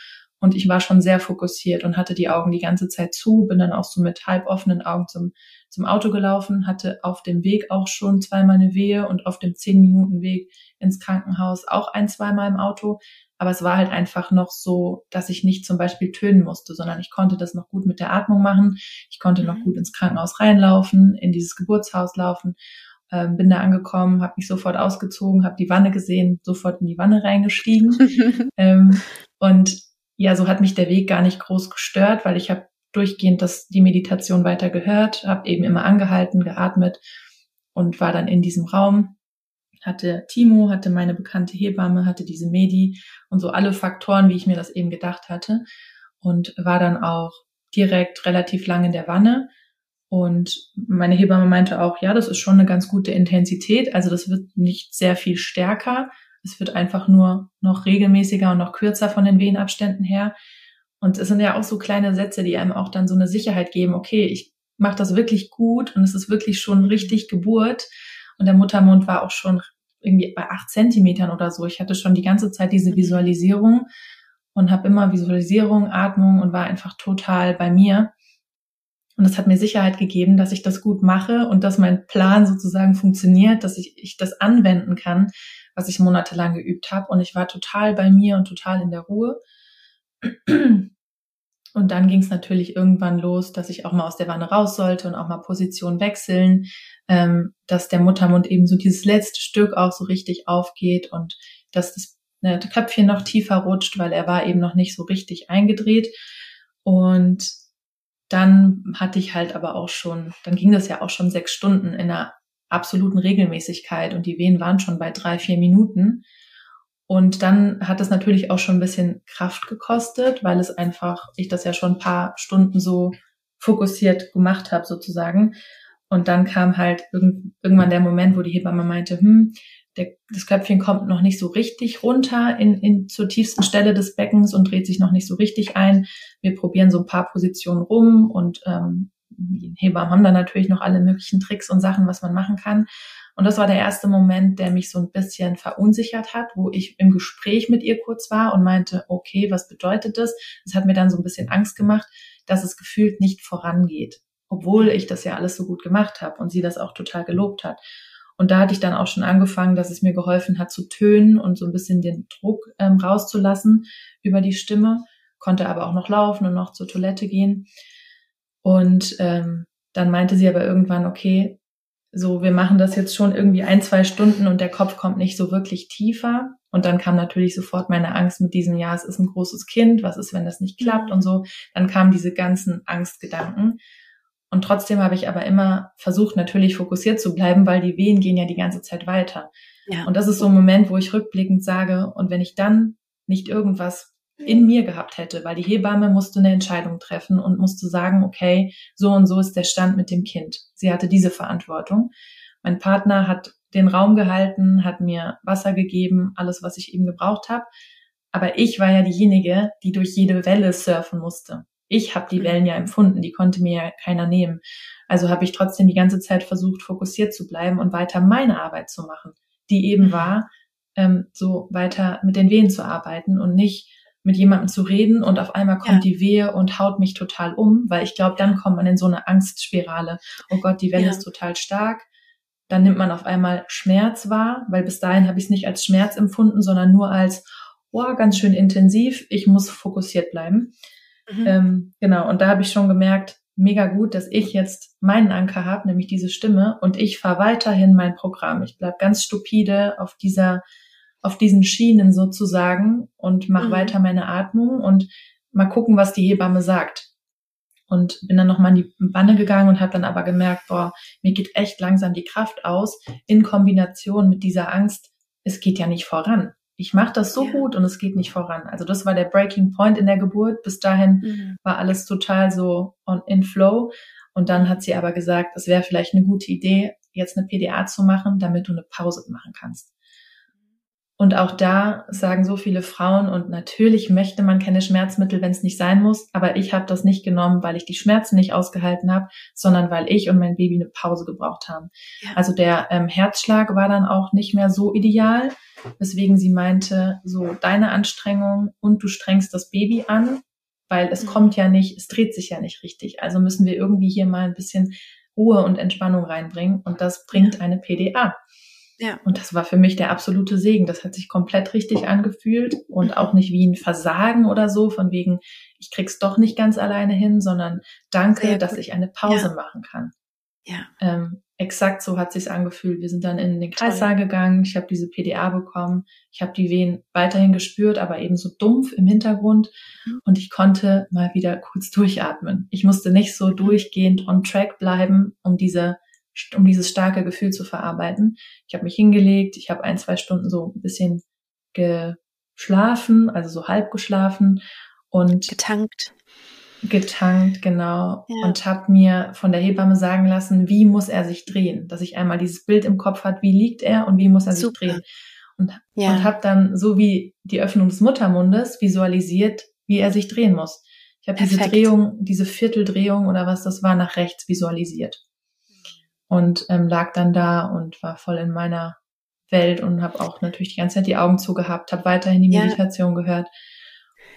und ich war schon sehr fokussiert und hatte die Augen die ganze Zeit zu, bin dann auch so mit halb offenen Augen zum, zum Auto gelaufen, hatte auf dem Weg auch schon zweimal eine Wehe und auf dem 10 Minuten Weg ins Krankenhaus auch ein, zweimal im Auto. Aber es war halt einfach noch so, dass ich nicht zum Beispiel tönen musste, sondern ich konnte das noch gut mit der Atmung machen. Ich konnte noch mhm. gut ins Krankenhaus reinlaufen, in dieses Geburtshaus laufen. Ähm, bin da angekommen, habe mich sofort ausgezogen, habe die Wanne gesehen, sofort in die Wanne reingestiegen. ähm, und ja, so hat mich der Weg gar nicht groß gestört, weil ich habe durchgehend das, die Meditation weiter gehört, habe eben immer angehalten, geatmet und war dann in diesem Raum hatte Timo, hatte meine bekannte Hebamme, hatte diese Medi und so alle Faktoren, wie ich mir das eben gedacht hatte. Und war dann auch direkt relativ lang in der Wanne. Und meine Hebamme meinte auch, ja, das ist schon eine ganz gute Intensität. Also das wird nicht sehr viel stärker. Es wird einfach nur noch regelmäßiger und noch kürzer von den Wehenabständen her. Und es sind ja auch so kleine Sätze, die einem auch dann so eine Sicherheit geben, okay, ich mache das wirklich gut und es ist wirklich schon richtig Geburt. Und der Muttermund war auch schon irgendwie bei acht Zentimetern oder so. Ich hatte schon die ganze Zeit diese mhm. Visualisierung und habe immer Visualisierung, Atmung und war einfach total bei mir. Und das hat mir Sicherheit gegeben, dass ich das gut mache und dass mein Plan sozusagen funktioniert, dass ich, ich das anwenden kann, was ich monatelang geübt habe. Und ich war total bei mir und total in der Ruhe. Und dann ging es natürlich irgendwann los, dass ich auch mal aus der Wanne raus sollte und auch mal Position wechseln, ähm, dass der Muttermund eben so dieses letzte Stück auch so richtig aufgeht und dass das ne, Köpfchen noch tiefer rutscht, weil er war eben noch nicht so richtig eingedreht. Und dann hatte ich halt aber auch schon, dann ging das ja auch schon sechs Stunden in einer absoluten Regelmäßigkeit und die Wehen waren schon bei drei, vier Minuten. Und dann hat es natürlich auch schon ein bisschen Kraft gekostet, weil es einfach, ich das ja schon ein paar Stunden so fokussiert gemacht habe sozusagen. Und dann kam halt irgendwann der Moment, wo die Hebamme meinte, hm, der, das Köpfchen kommt noch nicht so richtig runter in, in zur tiefsten Stelle des Beckens und dreht sich noch nicht so richtig ein. Wir probieren so ein paar Positionen rum und ähm, Hebammen haben dann natürlich noch alle möglichen Tricks und Sachen, was man machen kann. Und das war der erste Moment, der mich so ein bisschen verunsichert hat, wo ich im Gespräch mit ihr kurz war und meinte, okay, was bedeutet das? Das hat mir dann so ein bisschen Angst gemacht, dass es gefühlt nicht vorangeht, obwohl ich das ja alles so gut gemacht habe und sie das auch total gelobt hat. Und da hatte ich dann auch schon angefangen, dass es mir geholfen hat zu tönen und so ein bisschen den Druck ähm, rauszulassen über die Stimme, konnte aber auch noch laufen und noch zur Toilette gehen. Und ähm, dann meinte sie aber irgendwann, okay, so, wir machen das jetzt schon irgendwie ein, zwei Stunden und der Kopf kommt nicht so wirklich tiefer. Und dann kam natürlich sofort meine Angst mit diesem, ja, es ist ein großes Kind, was ist, wenn das nicht klappt und so. Dann kamen diese ganzen Angstgedanken. Und trotzdem habe ich aber immer versucht, natürlich fokussiert zu bleiben, weil die Wehen gehen ja die ganze Zeit weiter. Ja. Und das ist so ein Moment, wo ich rückblickend sage, und wenn ich dann nicht irgendwas in mir gehabt hätte, weil die Hebamme musste eine Entscheidung treffen und musste sagen, okay, so und so ist der Stand mit dem Kind. Sie hatte diese Verantwortung. Mein Partner hat den Raum gehalten, hat mir Wasser gegeben, alles, was ich eben gebraucht habe. Aber ich war ja diejenige, die durch jede Welle surfen musste. Ich habe die mhm. Wellen ja empfunden, die konnte mir ja keiner nehmen. Also habe ich trotzdem die ganze Zeit versucht, fokussiert zu bleiben und weiter meine Arbeit zu machen, die eben mhm. war, ähm, so weiter mit den Wehen zu arbeiten und nicht mit jemandem zu reden und auf einmal kommt ja. die Wehe und haut mich total um, weil ich glaube, dann kommt man in so eine Angstspirale. Oh Gott, die Welle ja. ist total stark. Dann nimmt man auf einmal Schmerz wahr, weil bis dahin habe ich es nicht als Schmerz empfunden, sondern nur als, oh, ganz schön intensiv, ich muss fokussiert bleiben. Mhm. Ähm, genau, und da habe ich schon gemerkt, mega gut, dass ich jetzt meinen Anker habe, nämlich diese Stimme, und ich fahre weiterhin mein Programm. Ich bleib ganz stupide auf dieser auf diesen Schienen sozusagen und mache mhm. weiter meine Atmung und mal gucken, was die Hebamme sagt. Und bin dann nochmal in die Wanne gegangen und habe dann aber gemerkt, boah, mir geht echt langsam die Kraft aus in Kombination mit dieser Angst, es geht ja nicht voran. Ich mache das so ja. gut und es geht nicht voran. Also das war der Breaking Point in der Geburt. Bis dahin mhm. war alles total so on in flow. Und dann hat sie aber gesagt, es wäre vielleicht eine gute Idee, jetzt eine PDA zu machen, damit du eine Pause machen kannst. Und auch da sagen so viele Frauen, und natürlich möchte man keine Schmerzmittel, wenn es nicht sein muss, aber ich habe das nicht genommen, weil ich die Schmerzen nicht ausgehalten habe, sondern weil ich und mein Baby eine Pause gebraucht haben. Ja. Also der ähm, Herzschlag war dann auch nicht mehr so ideal, weswegen sie meinte, so deine Anstrengung und du strengst das Baby an, weil es mhm. kommt ja nicht, es dreht sich ja nicht richtig. Also müssen wir irgendwie hier mal ein bisschen Ruhe und Entspannung reinbringen und das bringt eine PDA. Ja. Und das war für mich der absolute Segen. Das hat sich komplett richtig angefühlt und auch nicht wie ein Versagen oder so, von wegen, ich krieg's doch nicht ganz alleine hin, sondern danke, dass ich eine Pause ja. machen kann. Ja. Ähm, exakt so hat sich's angefühlt. Wir sind dann in den Kreissaal gegangen. Ich habe diese PDA bekommen. Ich habe die Wehen weiterhin gespürt, aber eben so dumpf im Hintergrund. Mhm. Und ich konnte mal wieder kurz durchatmen. Ich musste nicht so durchgehend on track bleiben, um diese um dieses starke Gefühl zu verarbeiten. Ich habe mich hingelegt, ich habe ein, zwei Stunden so ein bisschen geschlafen, also so halb geschlafen und getankt. Getankt, genau. Ja. Und habe mir von der Hebamme sagen lassen, wie muss er sich drehen, dass ich einmal dieses Bild im Kopf hat, wie liegt er und wie muss er Super. sich drehen. Und, ja. und habe dann so wie die Öffnung des Muttermundes visualisiert, wie er sich drehen muss. Ich habe diese Drehung, diese Vierteldrehung oder was das war, nach rechts visualisiert und ähm, lag dann da und war voll in meiner Welt und habe auch natürlich die ganze Zeit die Augen zugehabt, habe weiterhin die Meditation ja. gehört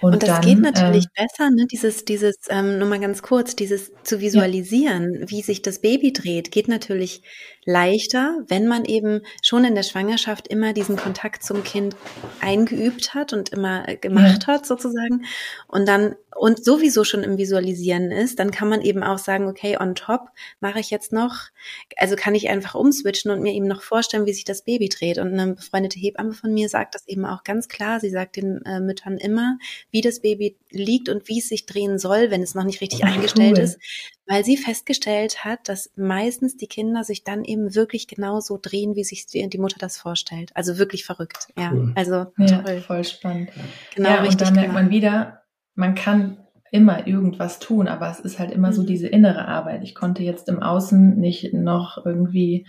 und, und das dann, geht natürlich ähm, besser, ne? Dieses, dieses, ähm, nur mal ganz kurz, dieses zu visualisieren, ja. wie sich das Baby dreht, geht natürlich leichter, wenn man eben schon in der Schwangerschaft immer diesen Kontakt zum Kind eingeübt hat und immer äh, gemacht ja. hat, sozusagen. Und dann, und sowieso schon im Visualisieren ist, dann kann man eben auch sagen, okay, on top mache ich jetzt noch, also kann ich einfach umswitchen und mir eben noch vorstellen, wie sich das Baby dreht. Und eine befreundete Hebamme von mir sagt das eben auch ganz klar. Sie sagt den äh, Müttern immer, wie das Baby liegt und wie es sich drehen soll, wenn es noch nicht richtig eingestellt cool. ist, weil sie festgestellt hat, dass meistens die Kinder sich dann eben wirklich genauso drehen, wie sich die Mutter das vorstellt. Also wirklich verrückt. Ja, cool. also ja, toll. voll spannend. Genau, ja, richtig. Und dann merkt man wieder, man kann immer irgendwas tun, aber es ist halt immer mhm. so diese innere Arbeit. Ich konnte jetzt im Außen nicht noch irgendwie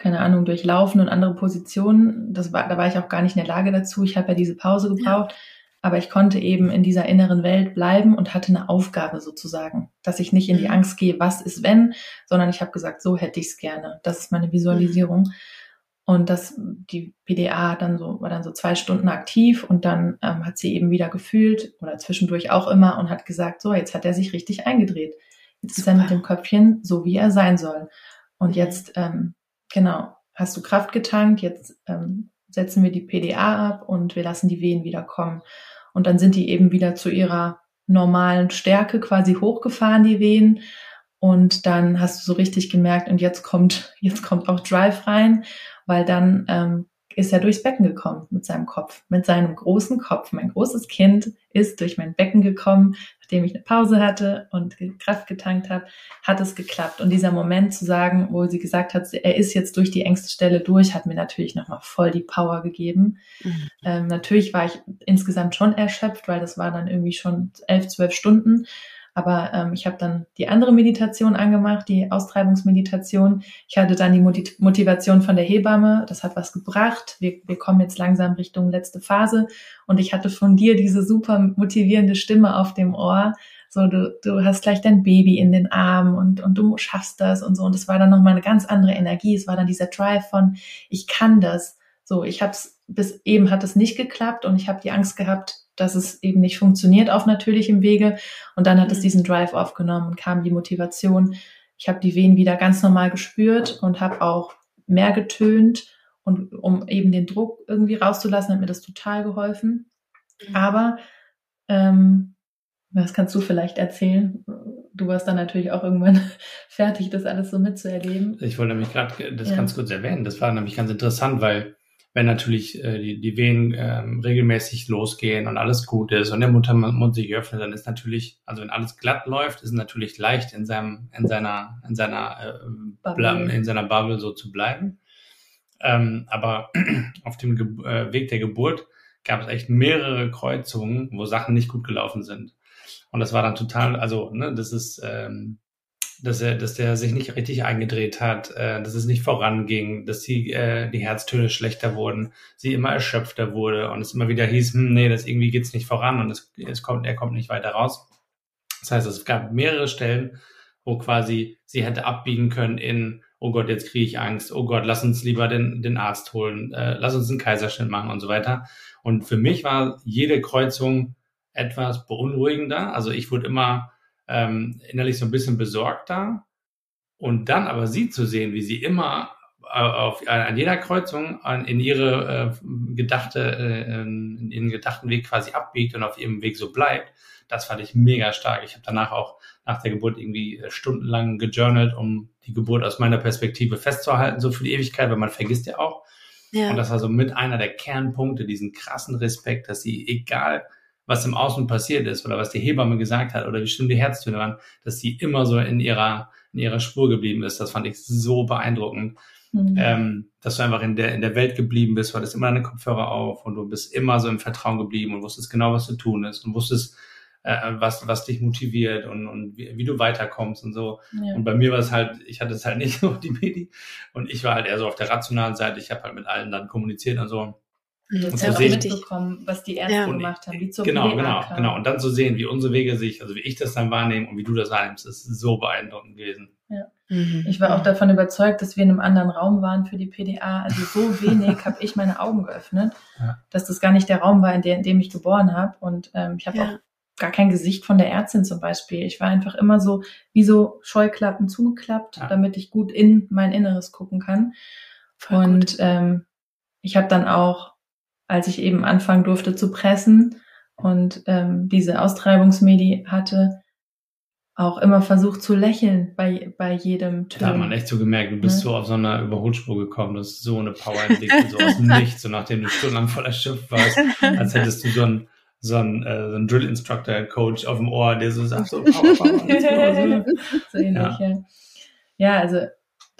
keine Ahnung, durchlaufen und andere Positionen. Das war, da war ich auch gar nicht in der Lage dazu. Ich habe ja diese Pause gebraucht. Ja. Aber ich konnte eben in dieser inneren Welt bleiben und hatte eine Aufgabe sozusagen, dass ich nicht in die mhm. Angst gehe, was ist wenn, sondern ich habe gesagt, so hätte ich es gerne. Das ist meine Visualisierung. Und das, die PDA dann so, war dann so zwei Stunden aktiv und dann ähm, hat sie eben wieder gefühlt oder zwischendurch auch immer und hat gesagt, so, jetzt hat er sich richtig eingedreht. Jetzt Super. ist er mit dem Köpfchen so, wie er sein soll. Und mhm. jetzt, ähm, genau, hast du Kraft getankt, jetzt ähm, setzen wir die PDA ab und wir lassen die Wehen wieder kommen. Und dann sind die eben wieder zu ihrer normalen Stärke quasi hochgefahren, die Wehen. Und dann hast du so richtig gemerkt, und jetzt kommt, jetzt kommt auch Drive rein, weil dann ähm, ist er durchs Becken gekommen mit seinem Kopf, mit seinem großen Kopf. Mein großes Kind ist durch mein Becken gekommen, nachdem ich eine Pause hatte und Kraft getankt habe, hat es geklappt. Und dieser Moment zu sagen, wo sie gesagt hat, er ist jetzt durch die engste Stelle durch, hat mir natürlich nochmal voll die Power gegeben. Mhm. Ähm, natürlich war ich insgesamt schon erschöpft, weil das war dann irgendwie schon elf, zwölf Stunden. Aber ähm, ich habe dann die andere Meditation angemacht, die Austreibungsmeditation. Ich hatte dann die Motivation von der Hebamme. Das hat was gebracht. Wir, wir kommen jetzt langsam Richtung letzte Phase. Und ich hatte von dir diese super motivierende Stimme auf dem Ohr. So, du, du hast gleich dein Baby in den Armen und, und du schaffst das und so. Und es war dann nochmal eine ganz andere Energie. Es war dann dieser Drive von, ich kann das. So, ich habe es, bis eben hat es nicht geklappt und ich habe die Angst gehabt, dass es eben nicht funktioniert auf natürlichem Wege. Und dann hat mhm. es diesen Drive aufgenommen und kam die Motivation. Ich habe die Wehen wieder ganz normal gespürt und habe auch mehr getönt und um eben den Druck irgendwie rauszulassen, hat mir das total geholfen. Mhm. Aber ähm, was kannst du vielleicht erzählen? Du warst dann natürlich auch irgendwann fertig, das alles so mitzuerleben. Ich wollte nämlich gerade das ja. ganz kurz erwähnen. Das war nämlich ganz interessant, weil wenn natürlich äh, die, die Wehen ähm, regelmäßig losgehen und alles gut ist und der Muttermund sich öffnet, dann ist natürlich, also wenn alles glatt läuft, ist es natürlich leicht in seinem, in seiner, in seiner, äh, Bubble. in seiner Bubble so zu bleiben. Ähm, aber auf dem Ge äh, Weg der Geburt gab es echt mehrere Kreuzungen, wo Sachen nicht gut gelaufen sind. Und das war dann total, also, ne, das ist, ähm, dass er, dass der sich nicht richtig eingedreht hat, äh, dass es nicht voranging, dass die, äh, die Herztöne schlechter wurden, sie immer erschöpfter wurde und es immer wieder hieß, hm, nee, das irgendwie geht's nicht voran und es, es kommt, er kommt nicht weiter raus. Das heißt, es gab mehrere Stellen, wo quasi sie hätte abbiegen können in, oh Gott, jetzt kriege ich Angst, oh Gott, lass uns lieber den, den Arzt holen, äh, lass uns einen Kaiserschnitt machen und so weiter. Und für mich war jede Kreuzung etwas beunruhigender. Also ich wurde immer ähm, innerlich so ein bisschen besorgter. Und dann aber sie zu sehen, wie sie immer äh, auf, an jeder Kreuzung an, in ihre äh, gedachte, äh, in ihren gedachten Weg quasi abbiegt und auf ihrem Weg so bleibt, das fand ich mega stark. Ich habe danach auch nach der Geburt irgendwie äh, stundenlang gejournalt, um die Geburt aus meiner Perspektive festzuhalten, so für die Ewigkeit, weil man vergisst ja auch. Ja. Und das war so mit einer der Kernpunkte, diesen krassen Respekt, dass sie, egal was im Außen passiert ist oder was die Hebamme gesagt hat oder wie schlimm die Herztöne waren, dass sie immer so in ihrer, in ihrer Spur geblieben ist. Das fand ich so beeindruckend. Mhm. Ähm, dass du einfach in der, in der Welt geblieben bist, weil es immer deine Kopfhörer auf und du bist immer so im Vertrauen geblieben und wusstest genau, was zu tun ist und wusstest, äh, was, was dich motiviert und, und wie, wie du weiterkommst und so. Ja. Und bei mir war es halt, ich hatte es halt nicht so die Medi und ich war halt eher so auf der rationalen Seite. Ich habe halt mit allen dann kommuniziert und so. Und jetzt auch mitbekommen, was die Ärzte ja. gemacht haben, wie zur Genau, genau, kam. genau. Und dann zu sehen, wie unsere Wege sich, also wie ich das dann wahrnehme und wie du das wahrnimmst, ist so beeindruckend gewesen. Ja. Mhm. Ich war auch davon überzeugt, dass wir in einem anderen Raum waren für die PDA. Also so wenig habe ich meine Augen geöffnet, ja. dass das gar nicht der Raum war, in, der, in dem ich geboren habe. Und ähm, ich habe ja. auch gar kein Gesicht von der Ärztin zum Beispiel. Ich war einfach immer so wie so Scheuklappen zugeklappt, ja. damit ich gut in mein Inneres gucken kann. Voll und ähm, ich habe dann auch als ich eben anfangen durfte zu pressen und ähm, diese Austreibungsmedi hatte, auch immer versucht zu lächeln bei, bei jedem Tönen. Da hat man echt so gemerkt, du bist ja. so auf so einer Überholspur gekommen, du hast so eine Power entwickelt, so aus dem Nichts, so nachdem du stundenlang voller Schiff warst, als hättest du so ein so ein, äh, so ein Drill Instructor Coach auf dem Ohr, der so sagt, so Power, Power. so ähnlich, ja. ja. Ja, also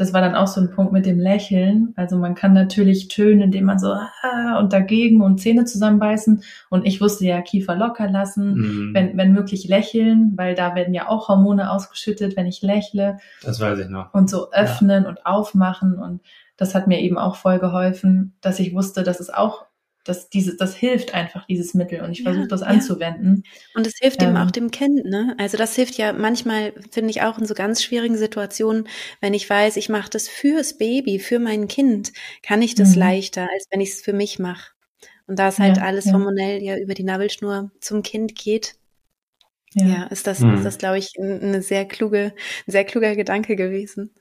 das war dann auch so ein Punkt mit dem Lächeln. Also man kann natürlich tönen, indem man so ah, und dagegen und Zähne zusammenbeißen. Und ich wusste ja Kiefer locker lassen, mhm. wenn, wenn möglich lächeln, weil da werden ja auch Hormone ausgeschüttet, wenn ich lächle. Das weiß ich noch. Und so öffnen ja. und aufmachen. Und das hat mir eben auch voll geholfen, dass ich wusste, dass es auch das, diese, das hilft einfach, dieses Mittel. Und ich versuche das ja. anzuwenden. Und es hilft ähm, eben auch dem Kind, ne? Also das hilft ja manchmal, finde ich, auch in so ganz schwierigen Situationen, wenn ich weiß, ich mache das fürs Baby, für mein Kind, kann ich das mhm. leichter, als wenn ich es für mich mache. Und da es halt ja, alles ja. hormonell ja über die Nabelschnur zum Kind geht, ja, ja ist das, mhm. ist das, glaube ich, eine sehr kluge, ein sehr kluger Gedanke gewesen.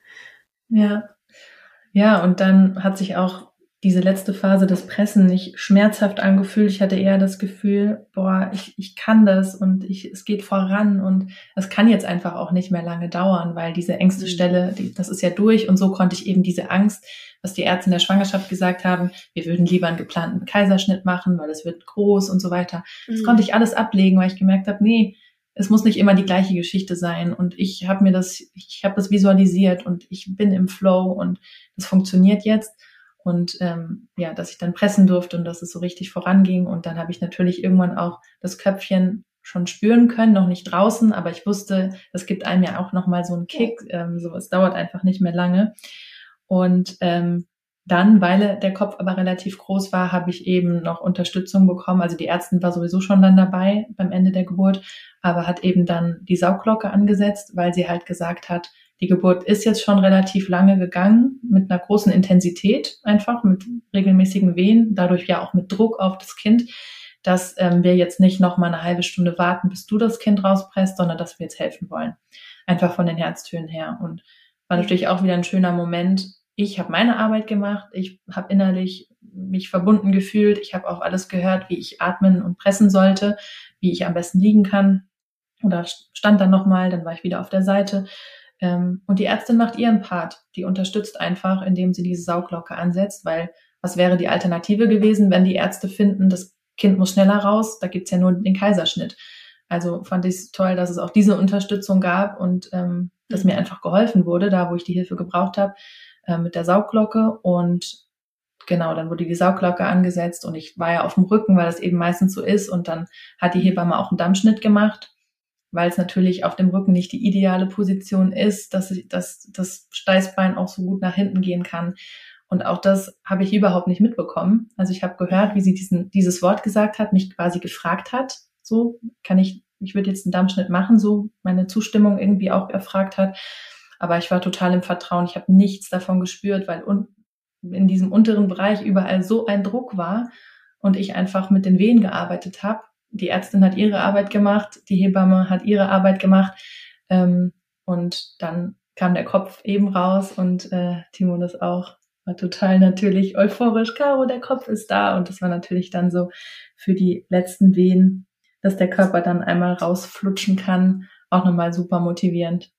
Ja. Ja, und dann hat sich auch diese letzte Phase des Pressen nicht schmerzhaft angefühlt. Ich hatte eher das Gefühl, boah, ich, ich kann das und ich, es geht voran und es kann jetzt einfach auch nicht mehr lange dauern, weil diese engste mhm. Stelle, die, das ist ja durch und so konnte ich eben diese Angst, was die Ärzte in der Schwangerschaft gesagt haben, wir würden lieber einen geplanten Kaiserschnitt machen, weil es wird groß und so weiter. Mhm. Das konnte ich alles ablegen, weil ich gemerkt habe, nee, es muss nicht immer die gleiche Geschichte sein und ich habe mir das, ich habe das visualisiert und ich bin im Flow und das funktioniert jetzt und ähm, ja, dass ich dann pressen durfte und dass es so richtig voranging. Und dann habe ich natürlich irgendwann auch das Köpfchen schon spüren können, noch nicht draußen, aber ich wusste, es gibt einem ja auch nochmal so einen Kick, ähm, so es dauert einfach nicht mehr lange. Und ähm, dann, weil der Kopf aber relativ groß war, habe ich eben noch Unterstützung bekommen. Also die Ärztin war sowieso schon dann dabei beim Ende der Geburt, aber hat eben dann die Saugglocke angesetzt, weil sie halt gesagt hat, die Geburt ist jetzt schon relativ lange gegangen, mit einer großen Intensität einfach, mit regelmäßigen Wehen, dadurch ja auch mit Druck auf das Kind, dass ähm, wir jetzt nicht noch mal eine halbe Stunde warten, bis du das Kind rauspresst, sondern dass wir jetzt helfen wollen. Einfach von den Herztönen her. Und war natürlich auch wieder ein schöner Moment. Ich habe meine Arbeit gemacht, ich habe innerlich mich verbunden gefühlt, ich habe auch alles gehört, wie ich atmen und pressen sollte, wie ich am besten liegen kann. Oder stand dann nochmal, dann war ich wieder auf der Seite ähm, und die Ärztin macht ihren Part. Die unterstützt einfach, indem sie diese Sauglocke ansetzt, weil was wäre die Alternative gewesen, wenn die Ärzte finden, das Kind muss schneller raus, da gibt's ja nur den Kaiserschnitt. Also fand ich es toll, dass es auch diese Unterstützung gab und ähm, dass mir einfach geholfen wurde, da wo ich die Hilfe gebraucht habe, äh, mit der Saugglocke. Und genau, dann wurde die Saugglocke angesetzt und ich war ja auf dem Rücken, weil das eben meistens so ist. Und dann hat die Hebamme auch einen Dammschnitt gemacht weil es natürlich auf dem Rücken nicht die ideale Position ist, dass, dass das Steißbein auch so gut nach hinten gehen kann. Und auch das habe ich überhaupt nicht mitbekommen. Also ich habe gehört, wie sie diesen, dieses Wort gesagt hat, mich quasi gefragt hat, so kann ich, ich würde jetzt einen Dammschnitt machen, so meine Zustimmung irgendwie auch erfragt hat. Aber ich war total im Vertrauen. Ich habe nichts davon gespürt, weil un in diesem unteren Bereich überall so ein Druck war und ich einfach mit den Wehen gearbeitet habe. Die Ärztin hat ihre Arbeit gemacht, die Hebamme hat ihre Arbeit gemacht ähm, und dann kam der Kopf eben raus und äh, Timon ist auch war total natürlich euphorisch. Caro, der Kopf ist da und das war natürlich dann so für die letzten Wehen, dass der Körper dann einmal rausflutschen kann, auch nochmal super motivierend.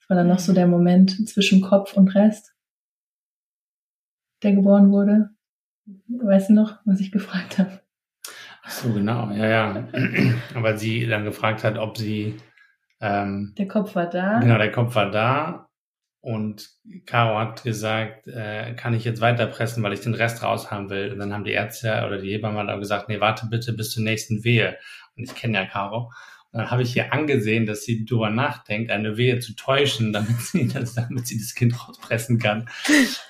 Das war dann noch so der Moment zwischen Kopf und Rest, der geboren wurde. Weißt du noch, was ich gefragt habe? Ach so, genau, ja, ja. Aber sie dann gefragt hat, ob sie. Ähm, der Kopf war da. Genau, der Kopf war da. Und Caro hat gesagt, äh, kann ich jetzt weiterpressen, weil ich den Rest raushaben will. Und dann haben die Ärzte oder die Hebamme gesagt, nee, warte bitte bis zur nächsten Wehe. Und ich kenne ja Caro dann habe ich ihr angesehen, dass sie darüber nachdenkt, eine Wehe zu täuschen, damit sie das, damit sie das Kind rauspressen kann.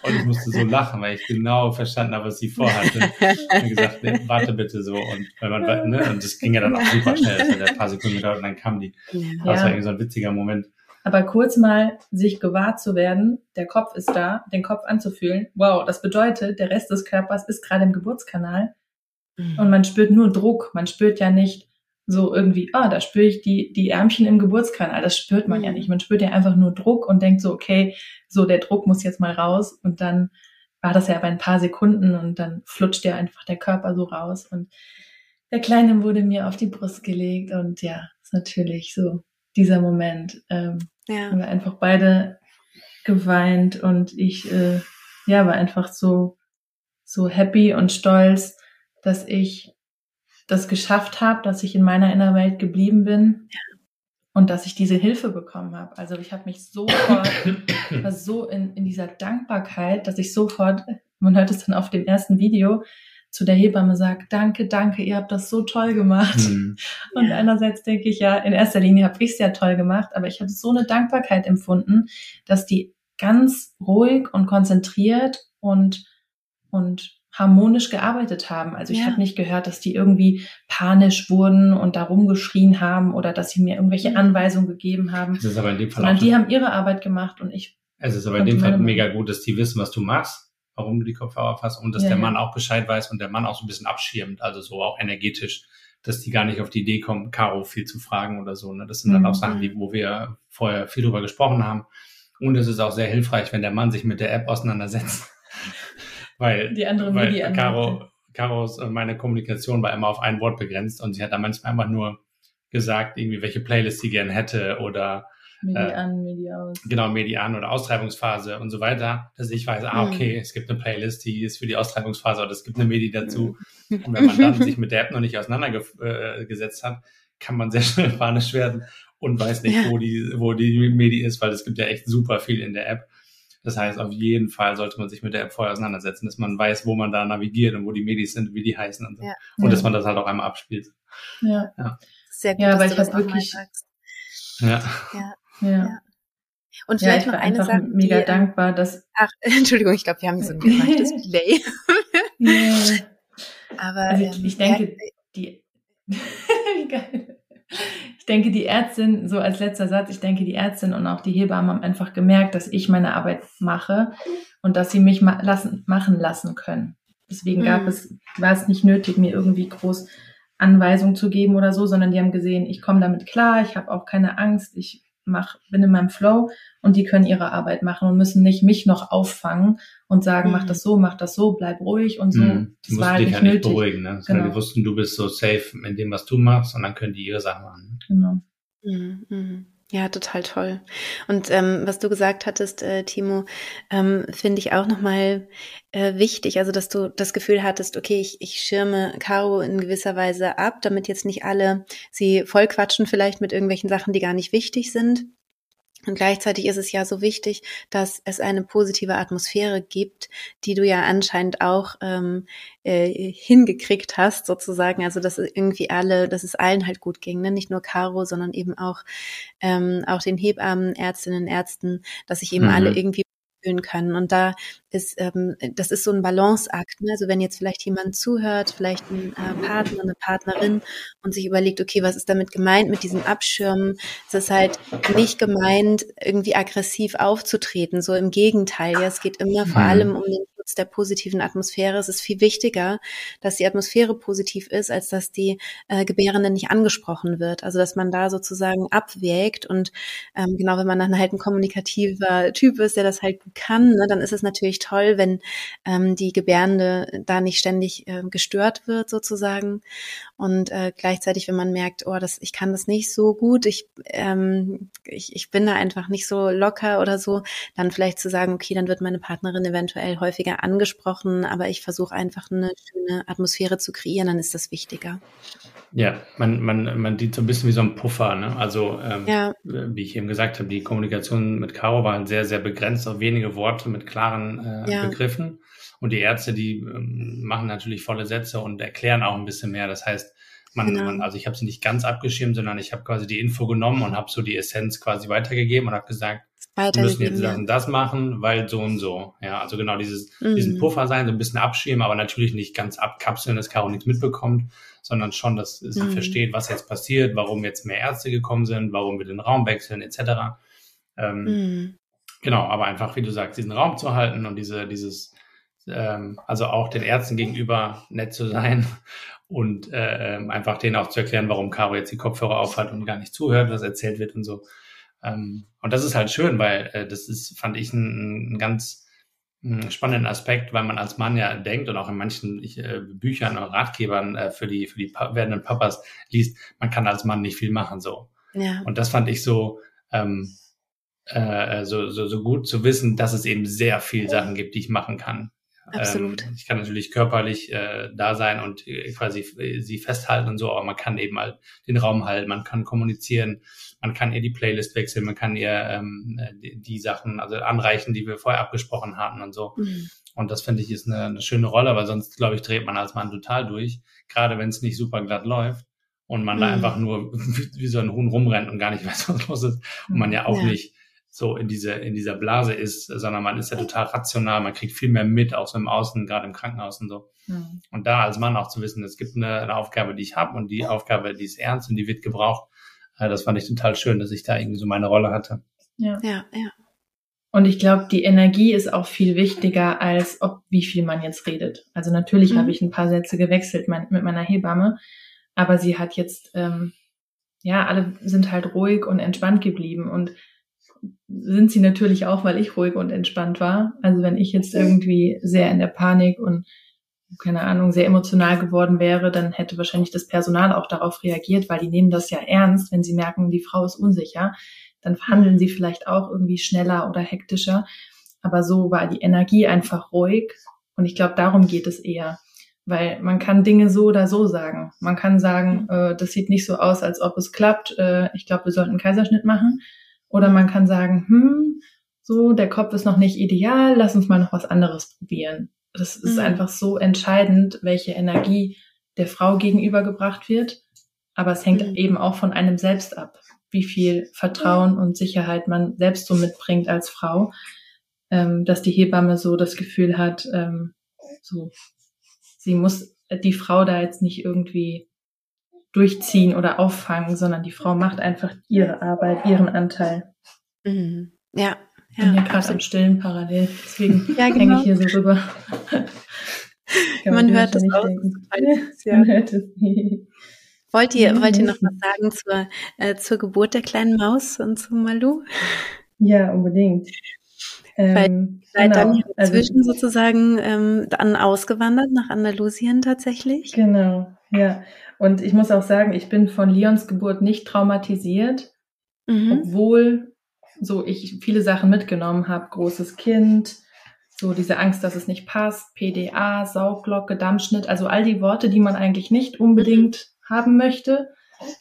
Und ich musste so lachen, weil ich genau verstanden habe, was sie vorhatte. Und gesagt, nee, warte bitte so. Und wenn man, ne, und das ging ja dann auch super schnell, das hat ein paar Sekunden gedauert und dann kam die. Ja. Das war irgendwie so ein witziger Moment. Aber kurz mal sich gewahr zu werden, der Kopf ist da, den Kopf anzufühlen. Wow, das bedeutet, der Rest des Körpers ist gerade im Geburtskanal. Mhm. Und man spürt nur Druck. Man spürt ja nicht, so irgendwie, ah, da spüre ich die, die Ärmchen im Geburtskanal. Das spürt man ja mhm. nicht. Man spürt ja einfach nur Druck und denkt so, okay, so der Druck muss jetzt mal raus. Und dann war das ja bei ein paar Sekunden und dann flutscht ja einfach der Körper so raus. Und der Kleine wurde mir auf die Brust gelegt und ja, ist natürlich so dieser Moment. Ähm, ja. Haben wir einfach beide geweint und ich, äh, ja, war einfach so, so happy und stolz, dass ich das geschafft habe, dass ich in meiner Innerwelt geblieben bin ja. und dass ich diese Hilfe bekommen habe. Also ich habe mich sofort, war so in, in dieser Dankbarkeit, dass ich sofort, man hört es dann auf dem ersten Video, zu der Hebamme sagt, danke, danke, ihr habt das so toll gemacht. Mhm. Und ja. einerseits denke ich, ja, in erster Linie habe ich es ja toll gemacht, aber ich habe so eine Dankbarkeit empfunden, dass die ganz ruhig und konzentriert und, und harmonisch gearbeitet haben. Also ich ja. habe nicht gehört, dass die irgendwie panisch wurden und da rumgeschrien haben oder dass sie mir irgendwelche. Anweisungen gegeben haben. Das ist aber in dem Fall Sondern die haben ihre Arbeit gemacht und ich. Es ist aber in dem Fall mega gut, dass die wissen, was du machst, warum du die Kopfhörer fasst und dass ja, der Mann auch Bescheid weiß und der Mann auch so ein bisschen abschirmt, also so auch energetisch, dass die gar nicht auf die Idee kommen, Caro viel zu fragen oder so. Ne? Das sind dann mhm. auch Sachen, die, wo wir vorher viel drüber gesprochen haben. Und es ist auch sehr hilfreich, wenn der Mann sich mit der App auseinandersetzt weil, die andere weil Caro, Caros äh, meine Kommunikation war immer auf ein Wort begrenzt und sie hat da manchmal einfach nur gesagt, irgendwie welche Playlist sie gern hätte oder Medi äh, an, Medi aus. Genau, Medi an oder Austreibungsphase und so weiter, dass ich weiß, ah, okay, mhm. es gibt eine Playlist, die ist für die Austreibungsphase oder es gibt eine Medi dazu. Mhm. Und wenn man dann sich mit der App noch nicht auseinandergesetzt äh, hat, kann man sehr schnell panisch werden und weiß nicht, ja. wo die, wo die Medi ist, weil es gibt ja echt super viel in der App. Das heißt, auf jeden Fall sollte man sich mit der App vorher auseinandersetzen, dass man weiß, wo man da navigiert und wo die Medis sind, wie die heißen und so. Ja. Und dass man das halt auch einmal abspielt. Ja. ja. Sehr gut, ja, weil ich habe wirklich. Ja. ja. Ja. Und vielleicht ja, noch eine Sache. mega die, ähm, dankbar, dass. Ach, Entschuldigung, ich glaube, wir haben so ein gemeintes Delay. ja. Aber also ich, ähm, ich denke, ja, die. Geil ich denke, die Ärztin, so als letzter Satz, ich denke, die Ärztin und auch die Hebammen haben einfach gemerkt, dass ich meine Arbeit mache und dass sie mich ma lassen, machen lassen können. Deswegen gab mhm. es, war es nicht nötig, mir irgendwie groß Anweisungen zu geben oder so, sondern die haben gesehen, ich komme damit klar, ich habe auch keine Angst, ich mach, bin in meinem Flow und die können ihre Arbeit machen und müssen nicht mich noch auffangen und sagen, mhm. mach das so, mach das so, bleib ruhig und so. Mhm. Die das mussten dich ja nicht nötig. beruhigen, ne? Genau. Die wussten, du bist so safe in dem, was du machst und dann können die ihre Sachen machen. Genau. Mhm. Ja, total toll. Und ähm, was du gesagt hattest, äh, Timo, ähm, finde ich auch nochmal äh, wichtig. Also, dass du das Gefühl hattest, okay, ich, ich schirme Caro in gewisser Weise ab, damit jetzt nicht alle sie vollquatschen vielleicht mit irgendwelchen Sachen, die gar nicht wichtig sind Und gleichzeitig ist es ja so wichtig, dass es eine positive Atmosphäre gibt, die du ja anscheinend auch ähm, äh, hingekriegt hast, sozusagen. Also dass irgendwie alle, dass es allen halt gut ging, ne? nicht nur Caro, sondern eben auch ähm, auch den Hebammen, Ärztinnen, Ärzten, dass sich eben mhm. alle irgendwie fühlen können. Und da ist, ähm, das ist so ein Balanceakt. Ne? Also wenn jetzt vielleicht jemand zuhört, vielleicht ein äh, Partner, eine Partnerin und sich überlegt, okay, was ist damit gemeint mit diesem Abschirmen? Es ist halt nicht gemeint, irgendwie aggressiv aufzutreten. So im Gegenteil. Ja, es geht immer vor mhm. allem um den Schutz der positiven Atmosphäre. Es ist viel wichtiger, dass die Atmosphäre positiv ist, als dass die äh, Gebärende nicht angesprochen wird. Also dass man da sozusagen abwägt und ähm, genau, wenn man dann halt ein kommunikativer Typ ist, der das halt kann, ne, dann ist es natürlich toll, wenn ähm, die Gebärende da nicht ständig äh, gestört wird sozusagen. Und äh, gleichzeitig, wenn man merkt, oh, das, ich kann das nicht so gut, ich, ähm, ich, ich bin da einfach nicht so locker oder so, dann vielleicht zu sagen, okay, dann wird meine Partnerin eventuell häufiger angesprochen, aber ich versuche einfach eine schöne Atmosphäre zu kreieren, dann ist das wichtiger. Ja, man, man, man dient so ein bisschen wie so ein Puffer. Ne? Also, ähm, ja. wie ich eben gesagt habe, die Kommunikation mit Caro war halt sehr, sehr begrenzt auf wenige Worte mit klaren äh, ja. Begriffen. Und die Ärzte, die ähm, machen natürlich volle Sätze und erklären auch ein bisschen mehr. Das heißt, man, genau. man also ich habe sie nicht ganz abgeschirmt, sondern ich habe quasi die Info genommen und habe so die Essenz quasi weitergegeben und habe gesagt, wir müssen jetzt das und das machen, weil so und so. Ja, also genau dieses, mhm. diesen Puffer sein, so ein bisschen abschirmen, aber natürlich nicht ganz abkapseln, dass Caro nichts mitbekommt, sondern schon, dass sie mhm. versteht, was jetzt passiert, warum jetzt mehr Ärzte gekommen sind, warum wir den Raum wechseln, etc. Ähm, mhm. Genau, aber einfach, wie du sagst, diesen Raum zu halten und diese, dieses, ähm, also auch den Ärzten gegenüber nett zu sein und äh, ähm, einfach denen auch zu erklären, warum Caro jetzt die Kopfhörer aufhat und gar nicht zuhört, was erzählt wird und so. Ähm, und das ist halt schön, weil äh, das ist, fand ich, ein, ein ganz spannenden Aspekt, weil man als Mann ja denkt und auch in manchen ich, äh, Büchern und Ratgebern äh, für die für die pa werdenden Papas liest, man kann als Mann nicht viel machen so. Ja. Und das fand ich so ähm, äh, so, so so gut zu wissen, dass es eben sehr viel Sachen gibt, die ich machen kann. Absolut. Ähm, ich kann natürlich körperlich äh, da sein und äh, quasi äh, sie festhalten und so, aber man kann eben halt den Raum halten, man kann kommunizieren, man kann ihr die Playlist wechseln, man kann ihr ähm, die, die Sachen also anreichen, die wir vorher abgesprochen hatten und so. Mhm. Und das finde ich ist eine, eine schöne Rolle, weil sonst, glaube ich, dreht man als Mann total durch, gerade wenn es nicht super glatt läuft und man mhm. da einfach nur wie so ein Huhn rumrennt und gar nicht weiß, was los ist und man ja auch ja. nicht so in diese in dieser Blase ist, sondern man ist ja total rational, man kriegt viel mehr mit, auch so im Außen, gerade im Krankenhaus und so. Mhm. Und da als Mann auch zu wissen, es gibt eine, eine Aufgabe, die ich habe und die Aufgabe, die ist ernst und die wird gebraucht, äh, das fand ich total schön, dass ich da irgendwie so meine Rolle hatte. Ja, ja, ja. Und ich glaube, die Energie ist auch viel wichtiger, als ob wie viel man jetzt redet. Also natürlich mhm. habe ich ein paar Sätze gewechselt mein, mit meiner Hebamme, aber sie hat jetzt, ähm, ja, alle sind halt ruhig und entspannt geblieben und sind sie natürlich auch, weil ich ruhig und entspannt war. Also wenn ich jetzt irgendwie sehr in der Panik und keine Ahnung, sehr emotional geworden wäre, dann hätte wahrscheinlich das Personal auch darauf reagiert, weil die nehmen das ja ernst, wenn sie merken, die Frau ist unsicher, dann handeln sie vielleicht auch irgendwie schneller oder hektischer. Aber so war die Energie einfach ruhig und ich glaube, darum geht es eher. Weil man kann Dinge so oder so sagen. Man kann sagen, äh, das sieht nicht so aus, als ob es klappt. Äh, ich glaube, wir sollten einen Kaiserschnitt machen. Oder man kann sagen, hm, so, der Kopf ist noch nicht ideal, lass uns mal noch was anderes probieren. Das ist mhm. einfach so entscheidend, welche Energie der Frau gegenübergebracht wird. Aber es hängt mhm. eben auch von einem selbst ab, wie viel Vertrauen und Sicherheit man selbst so mitbringt als Frau, ähm, dass die Hebamme so das Gefühl hat, ähm, so, sie muss die Frau da jetzt nicht irgendwie durchziehen oder auffangen, sondern die Frau macht einfach ihre Arbeit, ihren Anteil. Mhm. Ja. Ich bin ja, gerade am Stillen parallel, deswegen ja, genau. hänge ich hier so rüber. man, hört das auch. Ja. Man hört es nicht. Wollt ihr, wollt ihr noch was sagen zur, äh, zur Geburt der kleinen Maus und zu Malu? Ja, unbedingt. Weil ähm, seid genau. dann also inzwischen also, sozusagen ähm, dann ausgewandert nach Andalusien tatsächlich? Genau, ja. Und ich muss auch sagen, ich bin von Leons Geburt nicht traumatisiert, mhm. obwohl so ich viele Sachen mitgenommen habe. Großes Kind, so diese Angst, dass es nicht passt, PDA, Sauglocke, Dammschnitt, also all die Worte, die man eigentlich nicht unbedingt mhm. haben möchte.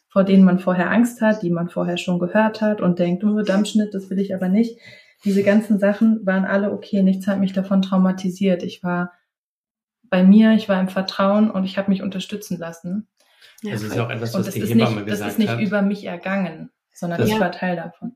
vor denen man vorher Angst hat, die man vorher schon gehört hat und denkt, oh, Dammschnitt, das will ich aber nicht. Diese ganzen Sachen waren alle okay, nichts hat mich davon traumatisiert. Ich war bei mir, ich war im Vertrauen und ich habe mich unterstützen lassen. das ist ja auch etwas, was die Hebamme nicht, gesagt hat. Das ist nicht hat. über mich ergangen, sondern das ich war Teil davon.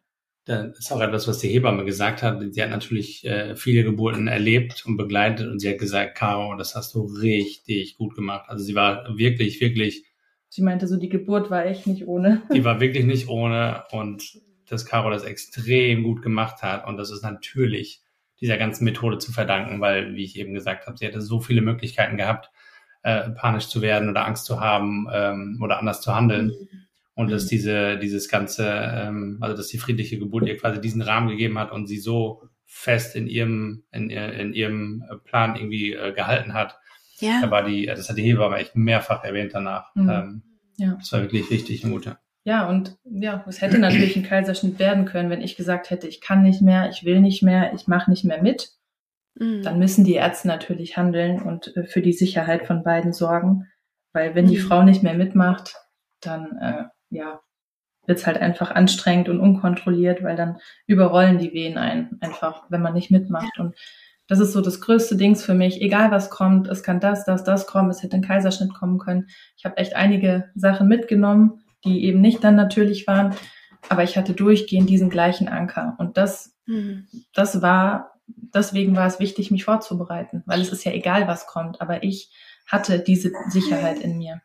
Das ist auch etwas, was die Hebamme gesagt hat. Sie hat natürlich äh, viele Geburten erlebt und begleitet und sie hat gesagt, Caro, das hast du richtig gut gemacht. Also sie war wirklich, wirklich. Sie meinte so, die Geburt war echt nicht ohne. Die war wirklich nicht ohne und dass Caro das extrem gut gemacht hat und das ist natürlich dieser ganzen Methode zu verdanken, weil, wie ich eben gesagt habe, sie hätte so viele Möglichkeiten gehabt, äh, panisch zu werden oder Angst zu haben ähm, oder anders zu handeln. Mhm und dass mhm. diese, dieses ganze, ähm, also dass die friedliche Geburt ihr quasi diesen Rahmen gegeben hat und sie so fest in ihrem, in, in ihrem Plan irgendwie äh, gehalten hat. Ja. Da war die, das hat die Hebamme echt mehrfach erwähnt danach. Mhm. Ähm, ja. Das war wirklich wichtig, Mute. Ja, und ja, es hätte natürlich ein Kaiserschnitt werden können, wenn ich gesagt hätte, ich kann nicht mehr, ich will nicht mehr, ich mache nicht mehr mit. Mhm. Dann müssen die Ärzte natürlich handeln und äh, für die Sicherheit von beiden sorgen. Weil wenn die mhm. Frau nicht mehr mitmacht, dann äh, ja, wird's halt einfach anstrengend und unkontrolliert, weil dann überrollen die Wehen ein, einfach, wenn man nicht mitmacht. Und das ist so das größte Dings für mich. Egal was kommt, es kann das, das, das kommen, es hätte ein Kaiserschnitt kommen können. Ich habe echt einige Sachen mitgenommen, die eben nicht dann natürlich waren, aber ich hatte durchgehend diesen gleichen Anker. Und das, mhm. das war, deswegen war es wichtig, mich vorzubereiten, weil es ist ja egal, was kommt, aber ich hatte diese Sicherheit in mir.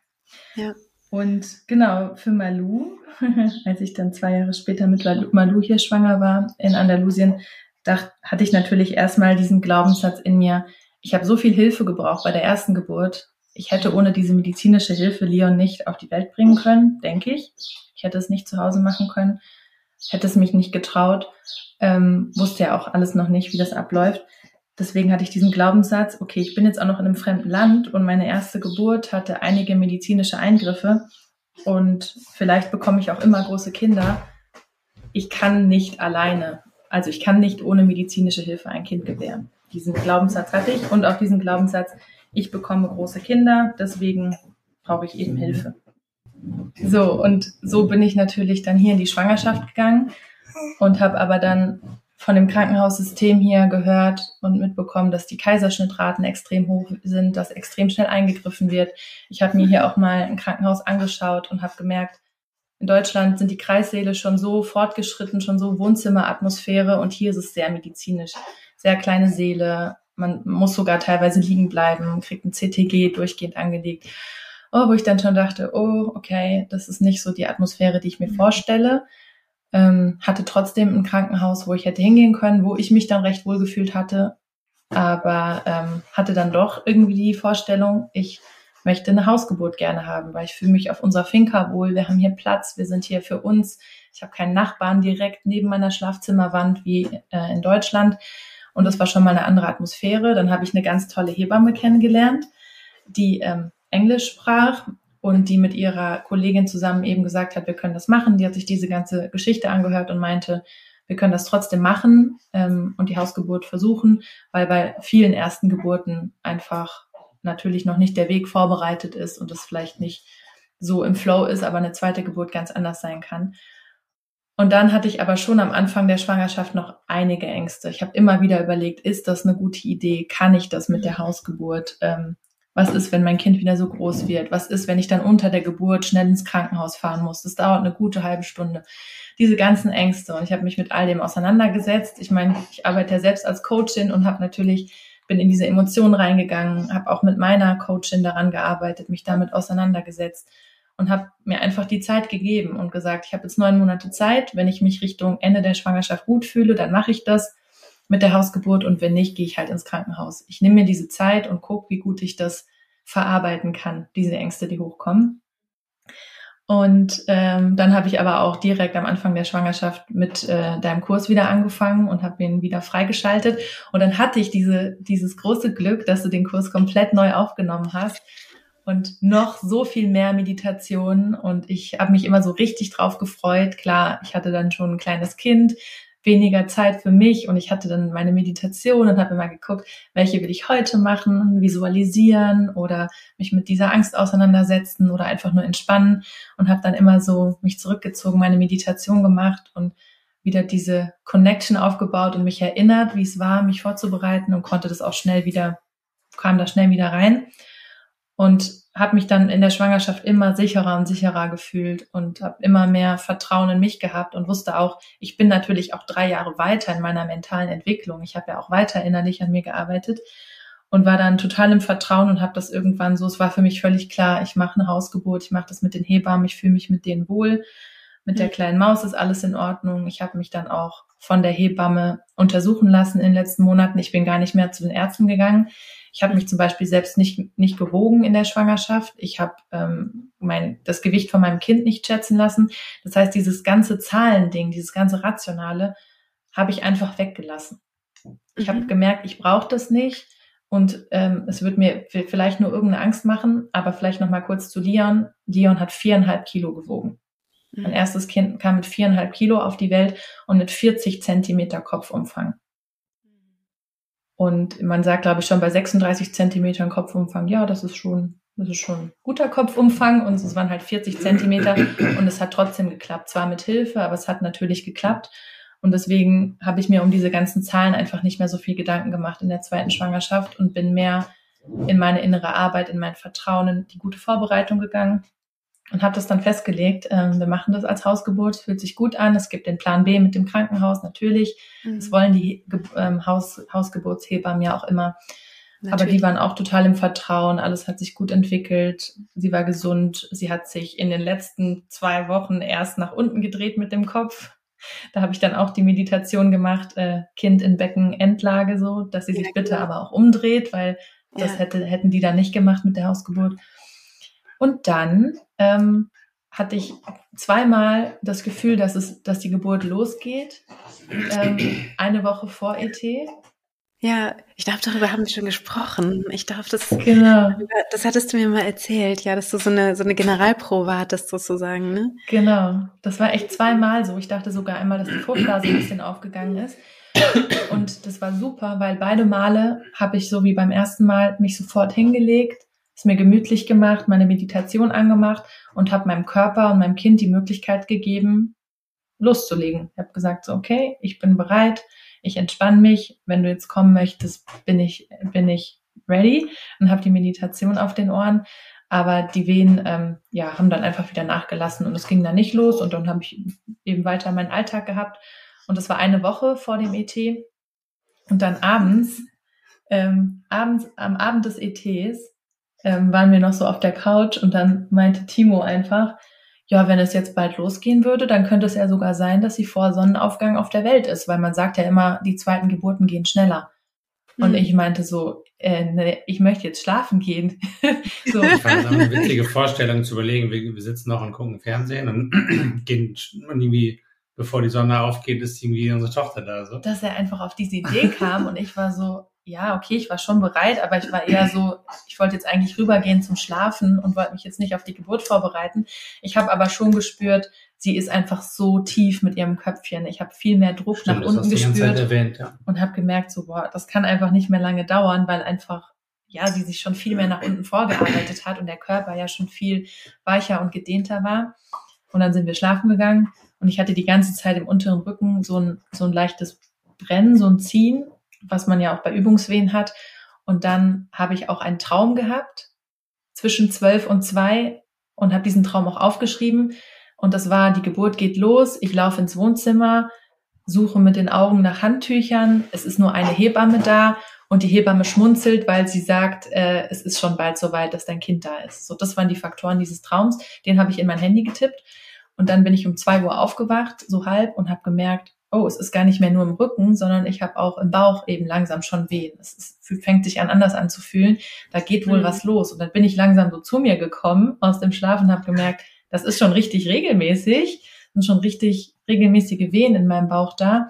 Ja. Und genau, für Malu, als ich dann zwei Jahre später mit Malu hier schwanger war in Andalusien, dachte, hatte ich natürlich erstmal diesen Glaubenssatz in mir, ich habe so viel Hilfe gebraucht bei der ersten Geburt. Ich hätte ohne diese medizinische Hilfe Leon nicht auf die Welt bringen können, denke ich. Ich hätte es nicht zu Hause machen können, hätte es mich nicht getraut, ähm, wusste ja auch alles noch nicht, wie das abläuft. Deswegen hatte ich diesen Glaubenssatz, okay, ich bin jetzt auch noch in einem fremden Land und meine erste Geburt hatte einige medizinische Eingriffe und vielleicht bekomme ich auch immer große Kinder. Ich kann nicht alleine, also ich kann nicht ohne medizinische Hilfe ein Kind gebären. Diesen Glaubenssatz hatte ich und auch diesen Glaubenssatz, ich bekomme große Kinder, deswegen brauche ich eben Hilfe. So, und so bin ich natürlich dann hier in die Schwangerschaft gegangen und habe aber dann von dem Krankenhaussystem hier gehört und mitbekommen, dass die Kaiserschnittraten extrem hoch sind, dass extrem schnell eingegriffen wird. Ich habe mir hier auch mal ein Krankenhaus angeschaut und habe gemerkt, in Deutschland sind die Kreissäle schon so fortgeschritten, schon so Wohnzimmeratmosphäre und hier ist es sehr medizinisch. Sehr kleine Säle, man muss sogar teilweise liegen bleiben, kriegt ein CTG durchgehend angelegt. Oh, wo ich dann schon dachte, oh, okay, das ist nicht so die Atmosphäre, die ich mir vorstelle ähm, hatte trotzdem ein Krankenhaus, wo ich hätte hingehen können, wo ich mich dann recht wohl gefühlt hatte, aber ähm, hatte dann doch irgendwie die Vorstellung, ich möchte eine Hausgeburt gerne haben, weil ich fühle mich auf unserer Finca wohl, wir haben hier Platz, wir sind hier für uns, ich habe keinen Nachbarn direkt neben meiner Schlafzimmerwand wie äh, in Deutschland. Und das war schon mal eine andere Atmosphäre. Dann habe ich eine ganz tolle Hebamme kennengelernt, die ähm, Englisch sprach und die mit ihrer Kollegin zusammen eben gesagt hat, wir können das machen. Die hat sich diese ganze Geschichte angehört und meinte, wir können das trotzdem machen ähm, und die Hausgeburt versuchen, weil bei vielen ersten Geburten einfach natürlich noch nicht der Weg vorbereitet ist und es vielleicht nicht so im Flow ist, aber eine zweite Geburt ganz anders sein kann. Und dann hatte ich aber schon am Anfang der Schwangerschaft noch einige Ängste. Ich habe immer wieder überlegt, ist das eine gute Idee? Kann ich das mit der Hausgeburt? Ähm, was ist, wenn mein Kind wieder so groß wird? Was ist, wenn ich dann unter der Geburt schnell ins Krankenhaus fahren muss? Das dauert eine gute halbe Stunde. Diese ganzen Ängste. Und ich habe mich mit all dem auseinandergesetzt. Ich meine, ich arbeite ja selbst als Coachin und habe natürlich, bin in diese Emotionen reingegangen, habe auch mit meiner Coachin daran gearbeitet, mich damit auseinandergesetzt und habe mir einfach die Zeit gegeben und gesagt, ich habe jetzt neun Monate Zeit. Wenn ich mich Richtung Ende der Schwangerschaft gut fühle, dann mache ich das mit der Hausgeburt und wenn nicht, gehe ich halt ins Krankenhaus. Ich nehme mir diese Zeit und gucke, wie gut ich das verarbeiten kann, diese Ängste, die hochkommen. Und ähm, dann habe ich aber auch direkt am Anfang der Schwangerschaft mit äh, deinem Kurs wieder angefangen und habe ihn wieder freigeschaltet. Und dann hatte ich diese, dieses große Glück, dass du den Kurs komplett neu aufgenommen hast und noch so viel mehr Meditation. Und ich habe mich immer so richtig drauf gefreut. Klar, ich hatte dann schon ein kleines Kind, weniger Zeit für mich und ich hatte dann meine Meditation und habe immer geguckt, welche will ich heute machen, visualisieren oder mich mit dieser Angst auseinandersetzen oder einfach nur entspannen und habe dann immer so mich zurückgezogen, meine Meditation gemacht und wieder diese Connection aufgebaut und mich erinnert, wie es war, mich vorzubereiten und konnte das auch schnell wieder, kam da schnell wieder rein. Und habe mich dann in der Schwangerschaft immer sicherer und sicherer gefühlt und habe immer mehr Vertrauen in mich gehabt und wusste auch, ich bin natürlich auch drei Jahre weiter in meiner mentalen Entwicklung. Ich habe ja auch weiter innerlich an mir gearbeitet und war dann total im Vertrauen und habe das irgendwann so, es war für mich völlig klar, ich mache eine Hausgeburt, ich mache das mit den Hebammen, ich fühle mich mit denen wohl. Mit der mhm. kleinen Maus ist alles in Ordnung. Ich habe mich dann auch von der Hebamme untersuchen lassen in den letzten Monaten. Ich bin gar nicht mehr zu den Ärzten gegangen. Ich habe mich zum Beispiel selbst nicht, nicht gewogen in der Schwangerschaft. Ich habe ähm, mein, das Gewicht von meinem Kind nicht schätzen lassen. Das heißt, dieses ganze Zahlending, dieses ganze Rationale, habe ich einfach weggelassen. Ich habe mhm. gemerkt, ich brauche das nicht und ähm, es wird mir vielleicht nur irgendeine Angst machen, aber vielleicht noch mal kurz zu Dion. Dion hat viereinhalb Kilo gewogen. Mein erstes Kind kam mit viereinhalb Kilo auf die Welt und mit 40 Zentimeter Kopfumfang. Und man sagt, glaube ich, schon bei 36 Zentimetern Kopfumfang, ja, das ist schon, das ist schon guter Kopfumfang. Und es waren halt 40 Zentimeter und es hat trotzdem geklappt. Zwar mit Hilfe, aber es hat natürlich geklappt. Und deswegen habe ich mir um diese ganzen Zahlen einfach nicht mehr so viel Gedanken gemacht in der zweiten Schwangerschaft und bin mehr in meine innere Arbeit, in mein Vertrauen, in die gute Vorbereitung gegangen und habe das dann festgelegt. Ähm, wir machen das als Hausgeburt, fühlt sich gut an. Es gibt den Plan B mit dem Krankenhaus natürlich. Mhm. Das wollen die ähm, Haus, Hausgeburtshebammen ja auch immer. Natürlich. Aber die waren auch total im Vertrauen. Alles hat sich gut entwickelt. Sie war gesund. Sie hat sich in den letzten zwei Wochen erst nach unten gedreht mit dem Kopf. Da habe ich dann auch die Meditation gemacht, äh, Kind in Beckenendlage so, dass sie sich ja, bitte aber auch umdreht, weil das ja. hätte, hätten die dann nicht gemacht mit der Hausgeburt. Und dann ähm, hatte ich zweimal das Gefühl, dass es, dass die Geburt losgeht. Ähm, eine Woche vor ET. Ja, ich glaube, darüber haben wir schon gesprochen. Ich glaube, das, genau. das hattest du mir mal erzählt, ja, dass du so eine, so eine Generalprobe hattest sozusagen, ne? Genau. Das war echt zweimal so. Ich dachte sogar einmal, dass die Fruchtblase ein bisschen aufgegangen ist. Und das war super, weil beide Male habe ich so wie beim ersten Mal mich sofort hingelegt, es mir gemütlich gemacht, meine Meditation angemacht und habe meinem Körper und meinem Kind die Möglichkeit gegeben, loszulegen. Ich habe gesagt, so, okay, ich bin bereit, ich entspanne mich. Wenn du jetzt kommen möchtest, bin ich, bin ich ready und habe die Meditation auf den Ohren. Aber die Wehen ähm, ja, haben dann einfach wieder nachgelassen und es ging dann nicht los und dann habe ich eben weiter meinen Alltag gehabt. Und das war eine Woche vor dem ET. Und dann abends, ähm, abends, am Abend des ETs ähm, waren wir noch so auf der Couch und dann meinte Timo einfach, ja, wenn es jetzt bald losgehen würde, dann könnte es ja sogar sein, dass sie vor Sonnenaufgang auf der Welt ist, weil man sagt ja immer, die zweiten Geburten gehen schneller. Und mhm. ich meinte so, äh, ne, ich möchte jetzt schlafen gehen. so. Ich fand es eine witzige Vorstellung zu überlegen, wir, wir sitzen noch und gucken Fernsehen und gehen irgendwie, bevor die Sonne aufgeht, ist irgendwie unsere Tochter da. So. Dass er einfach auf diese Idee kam und ich war so, ja, okay, ich war schon bereit, aber ich war eher so, ich wollte jetzt eigentlich rübergehen zum Schlafen und wollte mich jetzt nicht auf die Geburt vorbereiten. Ich habe aber schon gespürt, sie ist einfach so tief mit ihrem Köpfchen. Ich habe viel mehr Druck Stimmt, nach unten gespürt erwähnt, ja. und habe gemerkt, so boah, das kann einfach nicht mehr lange dauern, weil einfach ja, sie sich schon viel mehr nach unten vorgearbeitet hat und der Körper ja schon viel weicher und gedehnter war. Und dann sind wir schlafen gegangen und ich hatte die ganze Zeit im unteren Rücken so ein, so ein leichtes Brennen, so ein Ziehen was man ja auch bei Übungswehen hat. Und dann habe ich auch einen Traum gehabt zwischen zwölf und zwei und habe diesen Traum auch aufgeschrieben. Und das war, die Geburt geht los, ich laufe ins Wohnzimmer, suche mit den Augen nach Handtüchern, es ist nur eine Hebamme da und die Hebamme schmunzelt, weil sie sagt, äh, es ist schon bald soweit, dass dein Kind da ist. So, das waren die Faktoren dieses Traums. Den habe ich in mein Handy getippt. Und dann bin ich um zwei Uhr aufgewacht, so halb, und habe gemerkt, oh, es ist gar nicht mehr nur im Rücken, sondern ich habe auch im Bauch eben langsam schon Wehen. Es ist, fängt sich an anders an zu fühlen. Da geht wohl mhm. was los. Und dann bin ich langsam so zu mir gekommen aus dem Schlaf und habe gemerkt, das ist schon richtig regelmäßig, sind schon richtig regelmäßige Wehen in meinem Bauch da.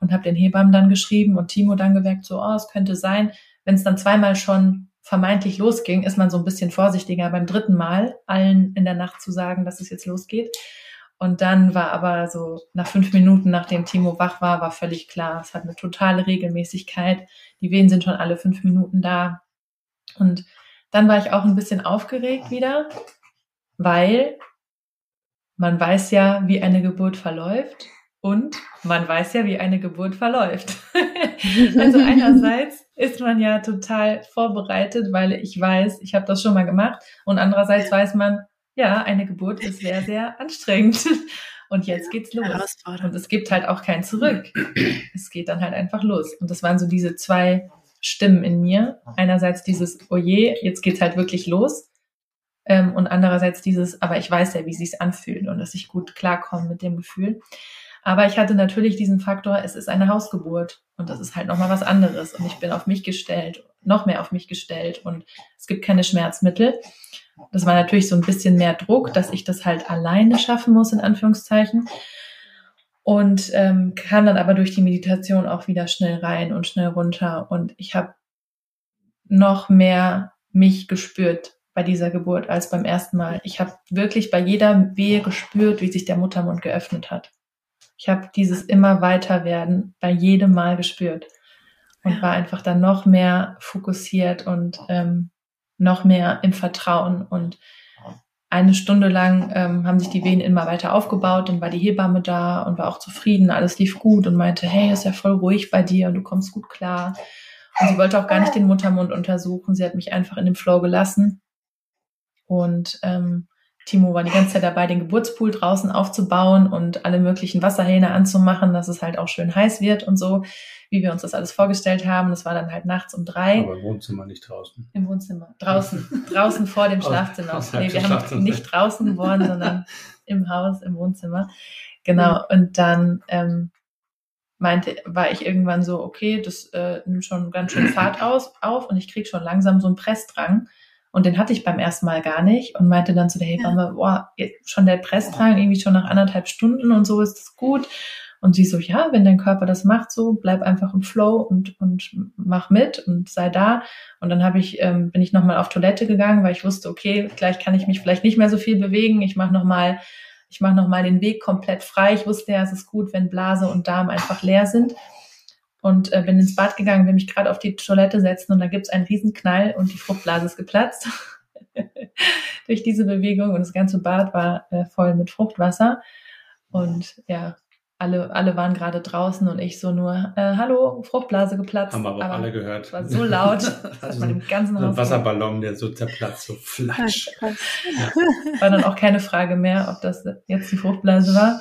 Und habe den Hebammen dann geschrieben und Timo dann gemerkt, so, oh, es könnte sein, wenn es dann zweimal schon vermeintlich losging, ist man so ein bisschen vorsichtiger beim dritten Mal allen in der Nacht zu sagen, dass es jetzt losgeht. Und dann war aber so nach fünf Minuten, nachdem Timo wach war, war völlig klar, es hat eine totale Regelmäßigkeit. Die Wehen sind schon alle fünf Minuten da. Und dann war ich auch ein bisschen aufgeregt wieder, weil man weiß ja, wie eine Geburt verläuft und man weiß ja, wie eine Geburt verläuft. also einerseits ist man ja total vorbereitet, weil ich weiß, ich habe das schon mal gemacht und andererseits weiß man, ja, eine Geburt ist sehr, sehr anstrengend. Und jetzt geht's los. Und es gibt halt auch kein Zurück. Es geht dann halt einfach los. Und das waren so diese zwei Stimmen in mir. Einerseits dieses, oh je, jetzt geht's halt wirklich los. Ähm, und andererseits dieses, aber ich weiß ja, wie sich's anfühlt und dass ich gut klarkomme mit dem Gefühl. Aber ich hatte natürlich diesen Faktor, es ist eine Hausgeburt und das ist halt nochmal was anderes und ich bin auf mich gestellt, noch mehr auf mich gestellt und es gibt keine Schmerzmittel. Das war natürlich so ein bisschen mehr Druck, dass ich das halt alleine schaffen muss, in Anführungszeichen. Und ähm, kam dann aber durch die Meditation auch wieder schnell rein und schnell runter. Und ich habe noch mehr mich gespürt bei dieser Geburt als beim ersten Mal. Ich habe wirklich bei jeder Wehe gespürt, wie sich der Muttermund geöffnet hat. Ich habe dieses immer weiter werden bei jedem Mal gespürt und war einfach dann noch mehr fokussiert und ähm, noch mehr im Vertrauen. Und eine Stunde lang ähm, haben sich die Wehen immer weiter aufgebaut. Dann war die Hebamme da und war auch zufrieden. Alles lief gut und meinte, hey, ist ja voll ruhig bei dir und du kommst gut klar. Und sie wollte auch gar nicht den Muttermund untersuchen. Sie hat mich einfach in dem Flow gelassen. Und ähm, Timo war die ganze Zeit dabei, den Geburtspool draußen aufzubauen und alle möglichen Wasserhähne anzumachen, dass es halt auch schön heiß wird und so wie wir uns das alles vorgestellt haben. Das war dann halt nachts um drei. Aber im Wohnzimmer, nicht draußen. Im Wohnzimmer. Draußen. draußen vor dem Schlafzimmer. Aus, nee, wir haben nicht draußen geboren, sondern im Haus, im Wohnzimmer. Genau. Und dann ähm, meinte, war ich irgendwann so, okay, das äh, nimmt schon ganz schön Fahrt aus, auf und ich krieg schon langsam so einen Pressdrang. Und den hatte ich beim ersten Mal gar nicht und meinte dann zu der Hebamme, ja. boah, schon der Pressdrang, irgendwie schon nach anderthalb Stunden und so ist das gut. Und sie so, ja, wenn dein Körper das macht, so bleib einfach im Flow und und mach mit und sei da. Und dann habe ich ähm, bin ich nochmal auf Toilette gegangen, weil ich wusste, okay, gleich kann ich mich vielleicht nicht mehr so viel bewegen. Ich mache nochmal ich mache nochmal den Weg komplett frei. Ich wusste ja, es ist gut, wenn Blase und Darm einfach leer sind. Und äh, bin ins Bad gegangen, will mich gerade auf die Toilette setzen und da gibt's einen Riesenknall und die Fruchtblase ist geplatzt. Durch diese Bewegung und das ganze Bad war äh, voll mit Fruchtwasser. Und ja, alle, alle waren gerade draußen und ich so nur, äh, hallo, Fruchtblase geplatzt. Haben aber, aber alle gehört. War so laut, dass man im ganzen so Haus. Ein Wasserballon, der so zerplatzt, so flatsch. Ja. War dann auch keine Frage mehr, ob das jetzt die Fruchtblase war.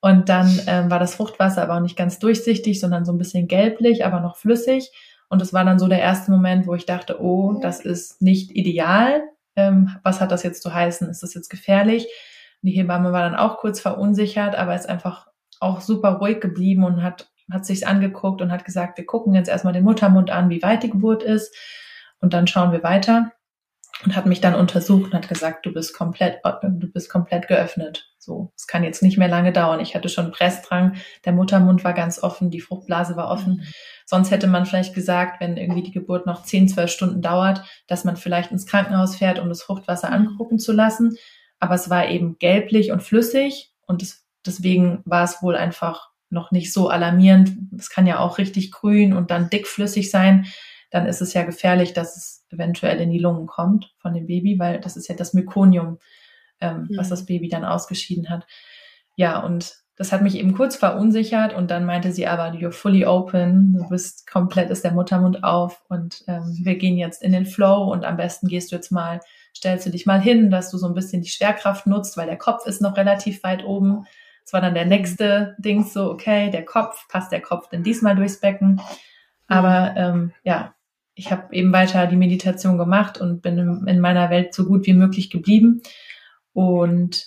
Und dann ähm, war das Fruchtwasser aber auch nicht ganz durchsichtig, sondern so ein bisschen gelblich, aber noch flüssig. Und das war dann so der erste Moment, wo ich dachte, oh, das ist nicht ideal. Ähm, was hat das jetzt zu heißen? Ist das jetzt gefährlich? Die Hebamme war dann auch kurz verunsichert, aber ist einfach auch super ruhig geblieben und hat, hat sich's angeguckt und hat gesagt, wir gucken jetzt erstmal den Muttermund an, wie weit die Geburt ist und dann schauen wir weiter und hat mich dann untersucht und hat gesagt, du bist komplett, du bist komplett geöffnet. So, es kann jetzt nicht mehr lange dauern. Ich hatte schon Pressdrang, der Muttermund war ganz offen, die Fruchtblase war offen. Mhm. Sonst hätte man vielleicht gesagt, wenn irgendwie die Geburt noch 10, 12 Stunden dauert, dass man vielleicht ins Krankenhaus fährt, um das Fruchtwasser mhm. angucken zu lassen. Aber es war eben gelblich und flüssig und es Deswegen war es wohl einfach noch nicht so alarmierend. Es kann ja auch richtig grün und dann dickflüssig sein. Dann ist es ja gefährlich, dass es eventuell in die Lungen kommt von dem Baby, weil das ist ja das Mykonium, ähm, mhm. was das Baby dann ausgeschieden hat. Ja, und das hat mich eben kurz verunsichert und dann meinte sie aber, you're fully open, du bist komplett, ist der Muttermund auf und ähm, wir gehen jetzt in den Flow und am besten gehst du jetzt mal, stellst du dich mal hin, dass du so ein bisschen die Schwerkraft nutzt, weil der Kopf ist noch relativ weit oben das war dann der nächste Ding, so, okay, der Kopf, passt der Kopf denn diesmal durchs Becken? Aber ähm, ja, ich habe eben weiter die Meditation gemacht und bin in, in meiner Welt so gut wie möglich geblieben. Und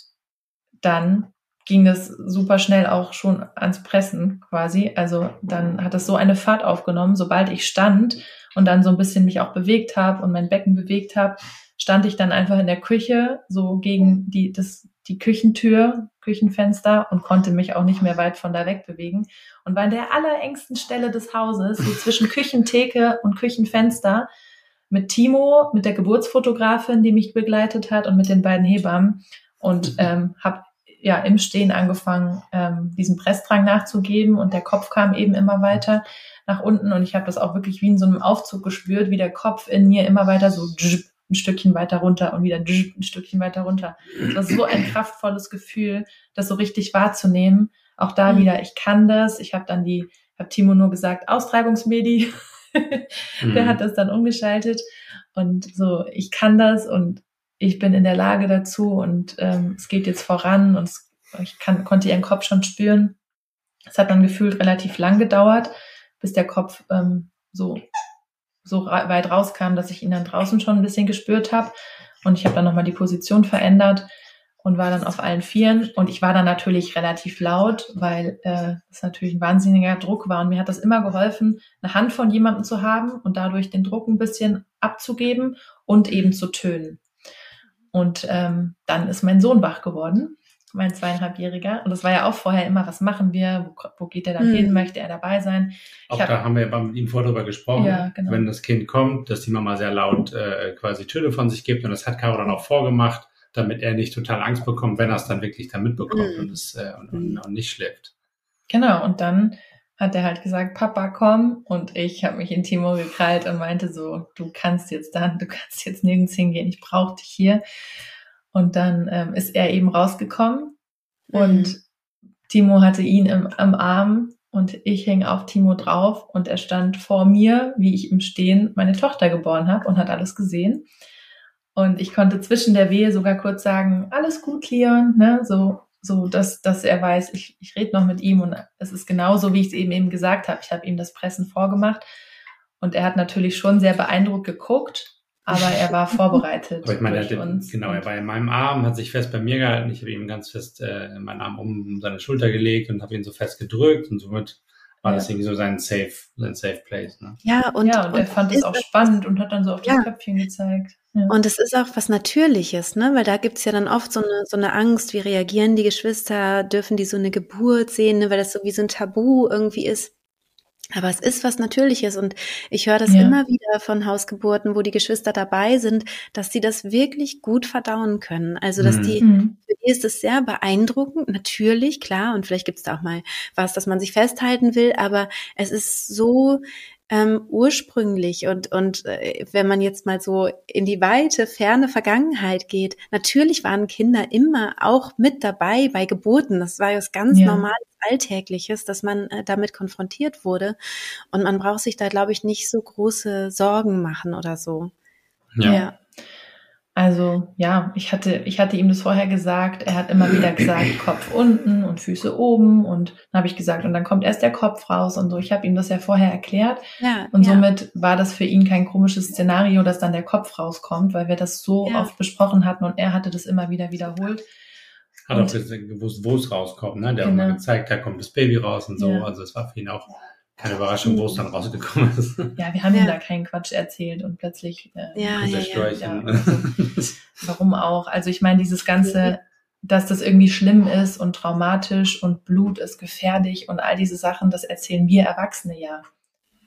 dann ging das super schnell auch schon ans Pressen quasi. Also dann hat es so eine Fahrt aufgenommen, sobald ich stand und dann so ein bisschen mich auch bewegt habe und mein Becken bewegt habe, stand ich dann einfach in der Küche, so gegen die, das, die Küchentür, Küchenfenster und konnte mich auch nicht mehr weit von da weg bewegen und war in der allerengsten Stelle des Hauses, so zwischen Küchentheke und Küchenfenster mit Timo, mit der Geburtsfotografin, die mich begleitet hat und mit den beiden Hebammen. Und mhm. ähm, habe ja im Stehen angefangen, ähm, diesen Pressdrang nachzugeben und der Kopf kam eben immer weiter nach unten. Und ich habe das auch wirklich wie in so einem Aufzug gespürt, wie der Kopf in mir immer weiter so ein Stückchen weiter runter und wieder ein Stückchen weiter runter. Das war so ein kraftvolles Gefühl, das so richtig wahrzunehmen. Auch da mhm. wieder, ich kann das. Ich habe dann die, habe Timo nur gesagt, Austreibungsmedi. der mhm. hat das dann umgeschaltet und so, ich kann das und ich bin in der Lage dazu und ähm, es geht jetzt voran und es, ich kann, konnte ihren Kopf schon spüren. Es hat dann gefühlt relativ lang gedauert, bis der Kopf ähm, so so weit rauskam, dass ich ihn dann draußen schon ein bisschen gespürt habe. Und ich habe dann nochmal die Position verändert und war dann auf allen Vieren. Und ich war dann natürlich relativ laut, weil äh, das natürlich ein wahnsinniger Druck war. Und mir hat das immer geholfen, eine Hand von jemandem zu haben und dadurch den Druck ein bisschen abzugeben und eben zu tönen. Und ähm, dann ist mein Sohn wach geworden mein zweieinhalbjähriger. Und das war ja auch vorher immer, was machen wir, wo, wo geht er dann hm. hin, möchte er dabei sein. Auch hab, da haben wir mit ihm vorher drüber gesprochen, ja, genau. wenn das Kind kommt, dass die Mama sehr laut äh, quasi Töne von sich gibt. Und das hat Caro dann auch vorgemacht, damit er nicht total Angst bekommt, wenn er es dann wirklich dann mitbekommt hm. und, es, äh, und, und, und nicht schläft. Genau, und dann hat er halt gesagt, Papa, komm. Und ich habe mich in Timo gekrallt und meinte so, du kannst jetzt dann, du kannst jetzt nirgends hingehen, ich brauche dich hier. Und dann ähm, ist er eben rausgekommen mhm. und Timo hatte ihn im, am Arm und ich hing auf Timo drauf und er stand vor mir, wie ich im Stehen meine Tochter geboren habe und hat alles gesehen. Und ich konnte zwischen der Wehe sogar kurz sagen, alles gut, Leon, ne? so, so dass, dass er weiß, ich, ich rede noch mit ihm und es ist genauso, wie ich es eben eben gesagt habe. Ich habe ihm das Pressen vorgemacht und er hat natürlich schon sehr beeindruckt geguckt aber er war vorbereitet. aber ich meine, er hatte, genau, er war in meinem Arm, hat sich fest bei mir gehalten. Ich habe ihm ganz fest äh, meinen Arm um seine Schulter gelegt und habe ihn so fest gedrückt und somit war ja. das irgendwie so sein Safe, sein Safe Place. Ne? Ja, und, ja, und, und er fand es auch spannend und hat dann so auf ja. das Köpfchen gezeigt. Ja. Und es ist auch was Natürliches, ne? Weil da gibt's ja dann oft so eine, so eine Angst, wie reagieren die Geschwister, dürfen die so eine Geburt sehen, ne? weil das so wie so ein Tabu irgendwie ist. Aber es ist was Natürliches und ich höre das ja. immer wieder von Hausgeburten, wo die Geschwister dabei sind, dass sie das wirklich gut verdauen können. Also, dass mhm. die, für die ist es sehr beeindruckend, natürlich, klar, und vielleicht gibt es da auch mal was, dass man sich festhalten will, aber es ist so ähm, ursprünglich und, und äh, wenn man jetzt mal so in die weite, ferne Vergangenheit geht, natürlich waren Kinder immer auch mit dabei bei Geburten. Das war ja was ganz ja. normales Alltägliches, dass man äh, damit konfrontiert wurde. Und man braucht sich da, glaube ich, nicht so große Sorgen machen oder so. Ja. ja. Also ja, ich hatte, ich hatte ihm das vorher gesagt. Er hat immer wieder gesagt, Kopf unten und Füße oben. Und dann habe ich gesagt, und dann kommt erst der Kopf raus und so. Ich habe ihm das ja vorher erklärt. Ja, und ja. somit war das für ihn kein komisches Szenario, dass dann der Kopf rauskommt, weil wir das so ja. oft besprochen hatten und er hatte das immer wieder wiederholt. Hat und, auch gewusst, wo es rauskommt, ne? Der genau. hat mal gezeigt, da kommt das Baby raus und so. Also es war für ihn auch keine Überraschung, wo es dann rausgekommen ist. Ja, wir haben ja. ihm da keinen Quatsch erzählt und plötzlich äh, ja, ja, ja. ja also, warum auch? Also ich meine, dieses ganze, dass das irgendwie schlimm ist und traumatisch und Blut ist gefährlich und all diese Sachen, das erzählen wir Erwachsene ja.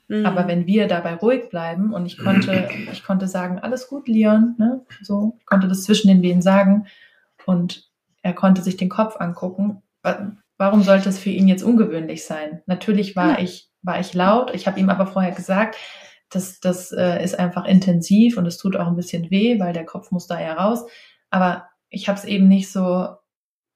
Mhm. Aber wenn wir dabei ruhig bleiben und ich konnte, ich konnte sagen, alles gut, Leon, ne? So, ich konnte das zwischen den Wehen sagen und er konnte sich den Kopf angucken. Warum sollte es für ihn jetzt ungewöhnlich sein? Natürlich war ja. ich war ich laut. Ich habe ihm aber vorher gesagt, das, das äh, ist einfach intensiv und es tut auch ein bisschen weh, weil der Kopf muss da ja raus. Aber ich habe es eben nicht so,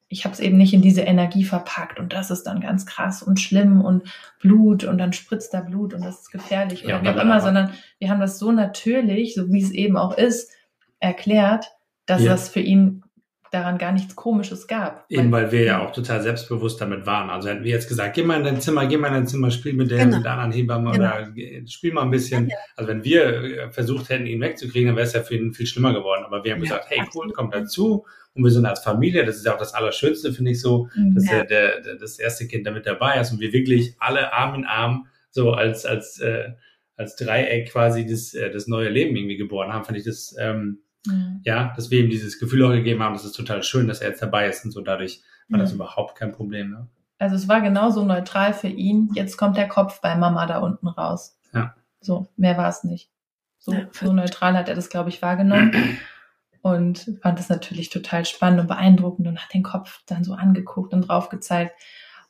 ich habe es eben nicht in diese Energie verpackt und das ist dann ganz krass und schlimm und Blut und dann spritzt da Blut und das ist gefährlich ja, oder wie auch immer, sondern wir haben das so natürlich, so wie es eben auch ist, erklärt, dass ja. das für ihn daran gar nichts Komisches gab. Eben, weil wir ja auch total selbstbewusst damit waren. Also hätten wir jetzt gesagt, geh mal in dein Zimmer, geh mal in dein Zimmer, spiel mit der, genau. mit der anderen Hebamme genau. oder spiel mal ein bisschen. Ja. Also wenn wir äh, versucht hätten, ihn wegzukriegen, dann wäre es ja für ihn viel schlimmer geworden. Aber wir haben ja, gesagt, hey, cool, komm dazu. Und wir sind als Familie, das ist ja auch das Allerschönste, finde ich so, mhm. dass ja. der, der, das erste Kind damit dabei ist und wir wirklich alle Arm in Arm so als, als, äh, als Dreieck quasi das, äh, das neue Leben irgendwie geboren haben, fand ich das, ähm, Mhm. Ja, dass wir ihm dieses Gefühl auch gegeben haben, das ist total schön, dass er jetzt dabei ist und so dadurch war mhm. das überhaupt kein Problem. Ne? Also es war genauso neutral für ihn. Jetzt kommt der Kopf bei Mama da unten raus. Ja. So, mehr war es nicht. So, ja. so neutral hat er das, glaube ich, wahrgenommen. und fand es natürlich total spannend und beeindruckend und hat den Kopf dann so angeguckt und drauf gezeigt.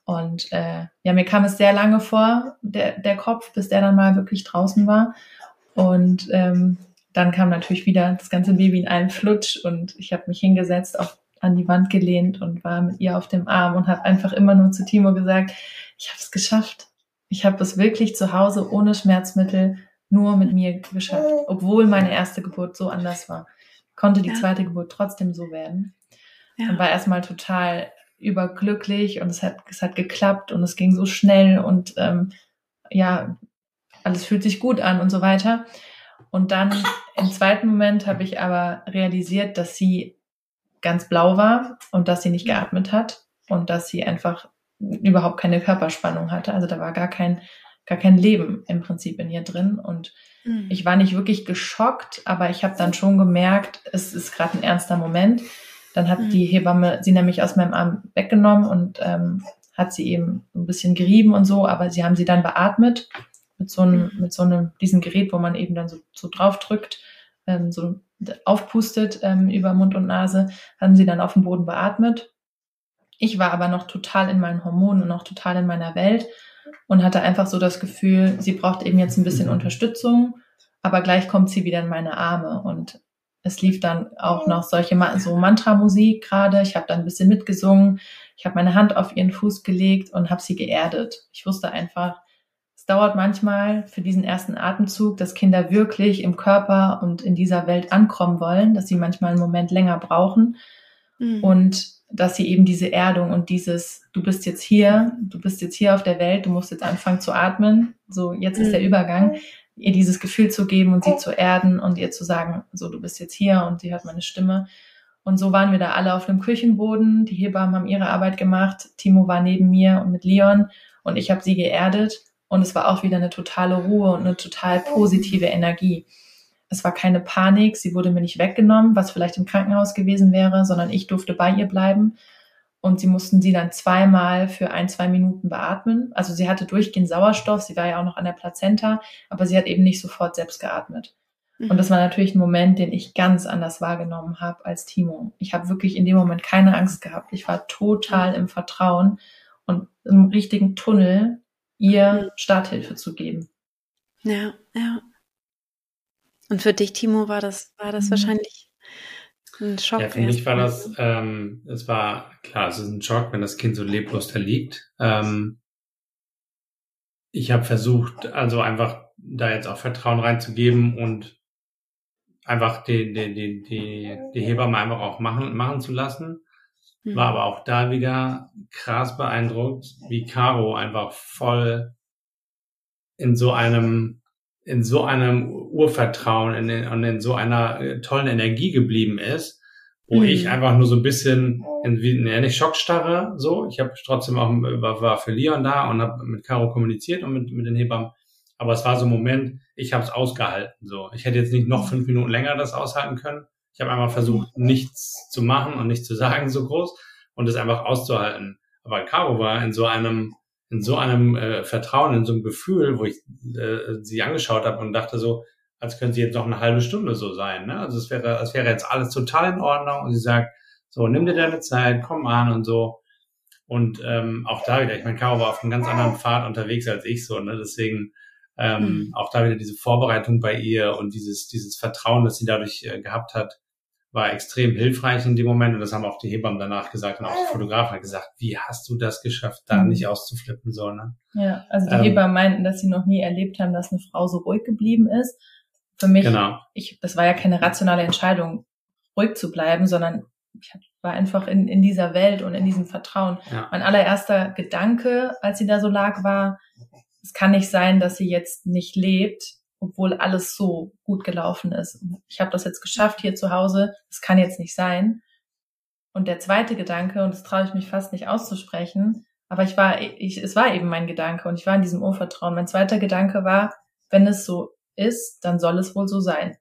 Und äh, ja, mir kam es sehr lange vor, der, der Kopf, bis der dann mal wirklich draußen war. Und ähm, dann kam natürlich wieder das ganze Baby in einen Flutsch und ich habe mich hingesetzt, auf, an die Wand gelehnt und war mit ihr auf dem Arm und habe einfach immer nur zu Timo gesagt, ich habe es geschafft. Ich habe es wirklich zu Hause ohne Schmerzmittel nur mit mir geschafft, obwohl meine erste Geburt so anders war. Konnte die ja. zweite Geburt trotzdem so werden. Ja. Und war erstmal total überglücklich und es hat, es hat geklappt und es ging so schnell und ähm, ja, alles fühlt sich gut an und so weiter. Und dann im zweiten Moment habe ich aber realisiert, dass sie ganz blau war und dass sie nicht geatmet hat und dass sie einfach überhaupt keine Körperspannung hatte. Also da war gar kein, gar kein Leben im Prinzip in ihr drin. Und mhm. ich war nicht wirklich geschockt, aber ich habe dann schon gemerkt, es ist gerade ein ernster Moment. Dann hat mhm. die Hebamme sie nämlich aus meinem Arm weggenommen und ähm, hat sie eben ein bisschen gerieben und so, aber sie haben sie dann beatmet mit so einem, mhm. mit so einem, diesem Gerät, wo man eben dann so, so drauf drückt, ähm, so aufpustet ähm, über Mund und Nase, haben sie dann auf dem Boden beatmet. Ich war aber noch total in meinen Hormonen und noch total in meiner Welt und hatte einfach so das Gefühl, sie braucht eben jetzt ein bisschen mhm. Unterstützung, aber gleich kommt sie wieder in meine Arme und es lief dann auch noch solche so Mantra-Musik gerade. Ich habe dann ein bisschen mitgesungen. Ich habe meine Hand auf ihren Fuß gelegt und habe sie geerdet. Ich wusste einfach, dauert manchmal für diesen ersten Atemzug, dass Kinder wirklich im Körper und in dieser Welt ankommen wollen, dass sie manchmal einen Moment länger brauchen mhm. und dass sie eben diese Erdung und dieses, du bist jetzt hier, du bist jetzt hier auf der Welt, du musst jetzt anfangen zu atmen, so jetzt mhm. ist der Übergang, ihr dieses Gefühl zu geben und sie zu erden und ihr zu sagen, so du bist jetzt hier und sie hört meine Stimme. Und so waren wir da alle auf dem Küchenboden. Die Hebammen haben ihre Arbeit gemacht. Timo war neben mir und mit Leon und ich habe sie geerdet. Und es war auch wieder eine totale Ruhe und eine total positive Energie. Es war keine Panik, sie wurde mir nicht weggenommen, was vielleicht im Krankenhaus gewesen wäre, sondern ich durfte bei ihr bleiben und sie mussten sie dann zweimal für ein, zwei Minuten beatmen. Also sie hatte durchgehend Sauerstoff, sie war ja auch noch an der Plazenta, aber sie hat eben nicht sofort selbst geatmet. Und das mhm. war natürlich ein Moment, den ich ganz anders wahrgenommen habe als Timo. Ich habe wirklich in dem Moment keine Angst gehabt. Ich war total im Vertrauen und im richtigen Tunnel, ihr Starthilfe zu geben. Ja, ja. Und für dich, Timo, war das, war das mhm. wahrscheinlich ein Schock. Ja, für mich war das, ähm, es war klar, es ist ein Schock, wenn das Kind so leblos da liegt. Ähm, ich habe versucht, also einfach da jetzt auch Vertrauen reinzugeben und einfach die, die, die, die, die Hebamme einfach auch machen, machen zu lassen. War aber auch da wieder krass beeindruckt, wie Caro einfach voll in so einem in so einem Urvertrauen in, und in so einer äh, tollen Energie geblieben ist, wo mhm. ich einfach nur so ein bisschen, ne, nicht Schockstarre, so. Ich habe trotzdem auch, war, war für Leon da und habe mit Caro kommuniziert und mit, mit den Hebammen. Aber es war so ein Moment, ich habe es ausgehalten. So, ich hätte jetzt nicht noch fünf Minuten länger das aushalten können. Ich habe einfach versucht, nichts zu machen und nichts zu sagen so groß und es einfach auszuhalten. Aber Caro war in so einem in so einem äh, Vertrauen, in so einem Gefühl, wo ich äh, sie angeschaut habe und dachte so, als könnte sie jetzt noch eine halbe Stunde so sein. Ne? Also es wäre, es wäre jetzt alles total in Ordnung und sie sagt, so, nimm dir deine Zeit, komm an und so. Und ähm, auch da wieder, ich meine, Caro war auf einem ganz anderen Pfad unterwegs als ich so, ne? Deswegen ähm, mhm. auch da wieder diese Vorbereitung bei ihr und dieses, dieses Vertrauen, das sie dadurch äh, gehabt hat, war extrem hilfreich in dem Moment und das haben auch die Hebammen danach gesagt und auch die Fotografen gesagt, wie hast du das geschafft, da mhm. nicht auszuflippen, so, ne? Ja, also die ähm, Hebammen meinten, dass sie noch nie erlebt haben, dass eine Frau so ruhig geblieben ist. Für mich, genau. ich, das war ja keine rationale Entscheidung, ruhig zu bleiben, sondern ich war einfach in, in dieser Welt und in diesem Vertrauen. Ja. Mein allererster Gedanke, als sie da so lag, war, es kann nicht sein, dass sie jetzt nicht lebt, obwohl alles so gut gelaufen ist. Ich habe das jetzt geschafft hier zu Hause, das kann jetzt nicht sein. Und der zweite Gedanke, und das traue ich mich fast nicht auszusprechen, aber ich war, ich, es war eben mein Gedanke und ich war in diesem Urvertrauen. Mein zweiter Gedanke war, wenn es so ist, dann soll es wohl so sein.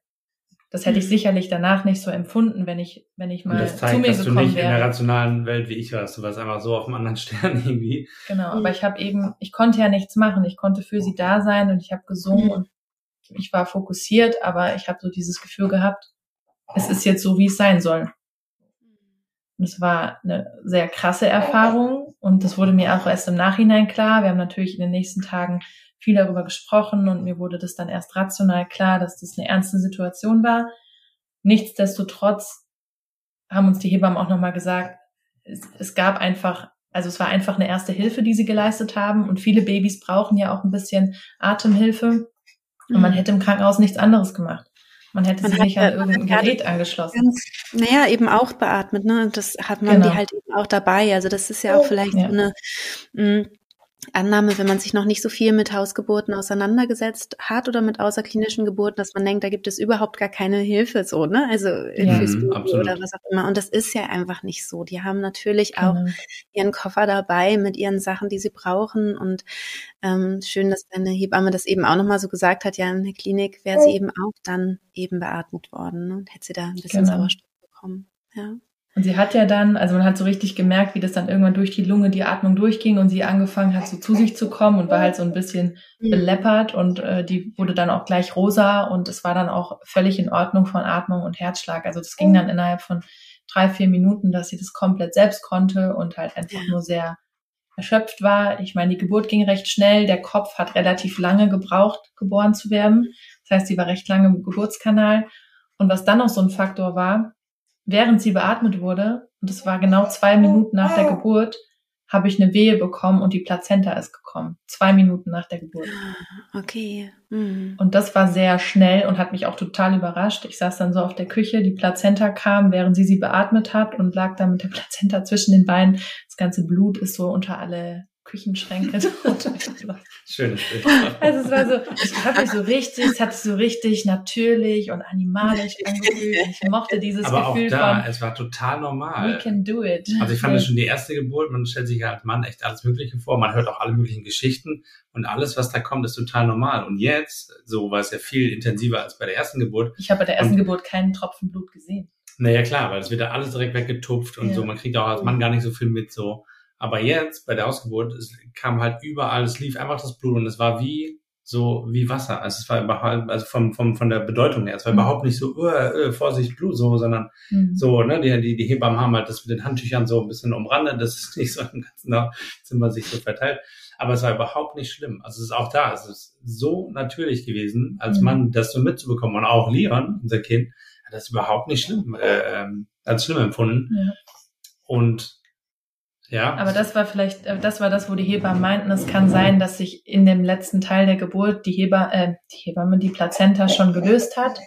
Das hätte ich mhm. sicherlich danach nicht so empfunden, wenn ich, wenn ich mal und das zeigt, zu mir dass gekommen du nicht wäre. in der rationalen Welt wie ich warst. Du warst einfach so auf einem anderen Stern irgendwie. Genau, aber ich habe eben, ich konnte ja nichts machen. Ich konnte für sie da sein und ich habe gesungen mhm. und ich war fokussiert, aber ich habe so dieses Gefühl gehabt, es ist jetzt so, wie es sein soll. Und es war eine sehr krasse Erfahrung und das wurde mir auch erst im Nachhinein klar. Wir haben natürlich in den nächsten Tagen viel darüber gesprochen und mir wurde das dann erst rational klar, dass das eine ernste Situation war. Nichtsdestotrotz haben uns die Hebammen auch nochmal gesagt, es, es gab einfach, also es war einfach eine erste Hilfe, die sie geleistet haben und viele Babys brauchen ja auch ein bisschen Atemhilfe und man mhm. hätte im Krankenhaus nichts anderes gemacht. Man hätte man sie nicht an irgendein Gerät angeschlossen. Ganz, naja, eben auch beatmet, ne? Das hat man genau. die halt eben auch dabei. Also das ist ja auch vielleicht ja. so eine mm, Annahme, wenn man sich noch nicht so viel mit Hausgeburten auseinandergesetzt hat oder mit außerklinischen Geburten, dass man denkt, da gibt es überhaupt gar keine Hilfe so, ne? Also ja, fürs Baby oder was auch immer. Und das ist ja einfach nicht so. Die haben natürlich auch genau. ihren Koffer dabei mit ihren Sachen, die sie brauchen. Und ähm, schön, dass deine Hebamme das eben auch nochmal so gesagt hat, ja, in der Klinik wäre sie eben auch dann eben beatmet worden ne? und hätte sie da ein bisschen genau. Sauerstoff bekommen. Ja. Und sie hat ja dann, also man hat so richtig gemerkt, wie das dann irgendwann durch die Lunge die Atmung durchging und sie angefangen hat, so zu sich zu kommen und war halt so ein bisschen beleppert und äh, die wurde dann auch gleich rosa und es war dann auch völlig in Ordnung von Atmung und Herzschlag. Also das ging dann innerhalb von drei, vier Minuten, dass sie das komplett selbst konnte und halt einfach nur sehr erschöpft war. Ich meine, die Geburt ging recht schnell, der Kopf hat relativ lange gebraucht, geboren zu werden. Das heißt, sie war recht lange im Geburtskanal. Und was dann noch so ein Faktor war, während sie beatmet wurde, und das war genau zwei Minuten nach der Geburt, habe ich eine Wehe bekommen und die Plazenta ist gekommen. Zwei Minuten nach der Geburt. Okay. Mhm. Und das war sehr schnell und hat mich auch total überrascht. Ich saß dann so auf der Küche, die Plazenta kam, während sie sie beatmet hat und lag da mit der Plazenta zwischen den Beinen. Das ganze Blut ist so unter alle Küchenschränke. Schönes Bild. Also es war so, ich habe mich so richtig, es hat sich so richtig natürlich und animalisch angefühlt. Ich mochte dieses Aber Gefühl auch da, von, es war total normal. We can do it. Also ich fand das schon die erste Geburt, man stellt sich ja als Mann echt alles Mögliche vor, man hört auch alle möglichen Geschichten und alles, was da kommt, ist total normal. Und jetzt, so war es ja viel intensiver als bei der ersten Geburt. Ich habe bei der ersten und, Geburt keinen Tropfen Blut gesehen. Naja, klar, weil es wird ja alles direkt weggetupft und ja. so. Man kriegt auch als Mann gar nicht so viel mit, so. Aber jetzt, bei der Ausgeburt, es kam halt überall, es lief einfach das Blut und es war wie, so wie Wasser. Also es war überhaupt, also vom, vom, von der Bedeutung her, es war mhm. überhaupt nicht so, uh, uh, Vorsicht, Blut, so, sondern mhm. so, ne, die, die, die Hebammen haben halt das mit den Handtüchern so ein bisschen umrandet, das ist nicht so im ganzen Zimmer sich so verteilt. Aber es war überhaupt nicht schlimm. Also es ist auch da, es ist so natürlich gewesen, als mhm. Mann das so mitzubekommen. Und auch Leon, unser Kind, hat das überhaupt nicht schlimm, äh, ähm, als schlimm empfunden. Ja. Und ja. Aber das war vielleicht, äh, das war das, wo die Hebammen meinten, es kann sein, dass sich in dem letzten Teil der Geburt die, Heba, äh, die Hebamme, die Plazenta schon gelöst hat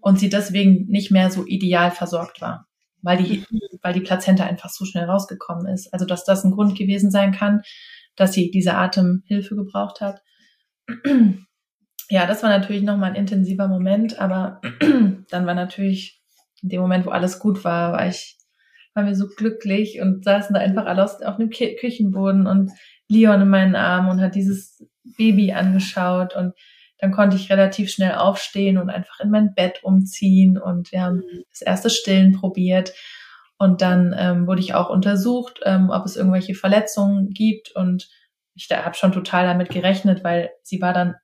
und sie deswegen nicht mehr so ideal versorgt war, weil die, weil die Plazenta einfach so schnell rausgekommen ist. Also, dass das ein Grund gewesen sein kann, dass sie diese Atemhilfe gebraucht hat. Ja, das war natürlich nochmal ein intensiver Moment, aber dann war natürlich in dem Moment, wo alles gut war, war ich waren wir so glücklich und saßen da einfach alle auf dem Küchenboden und Leon in meinen Armen und hat dieses Baby angeschaut und dann konnte ich relativ schnell aufstehen und einfach in mein Bett umziehen und wir haben mhm. das erste Stillen probiert und dann ähm, wurde ich auch untersucht, ähm, ob es irgendwelche Verletzungen gibt und ich habe schon total damit gerechnet, weil sie war dann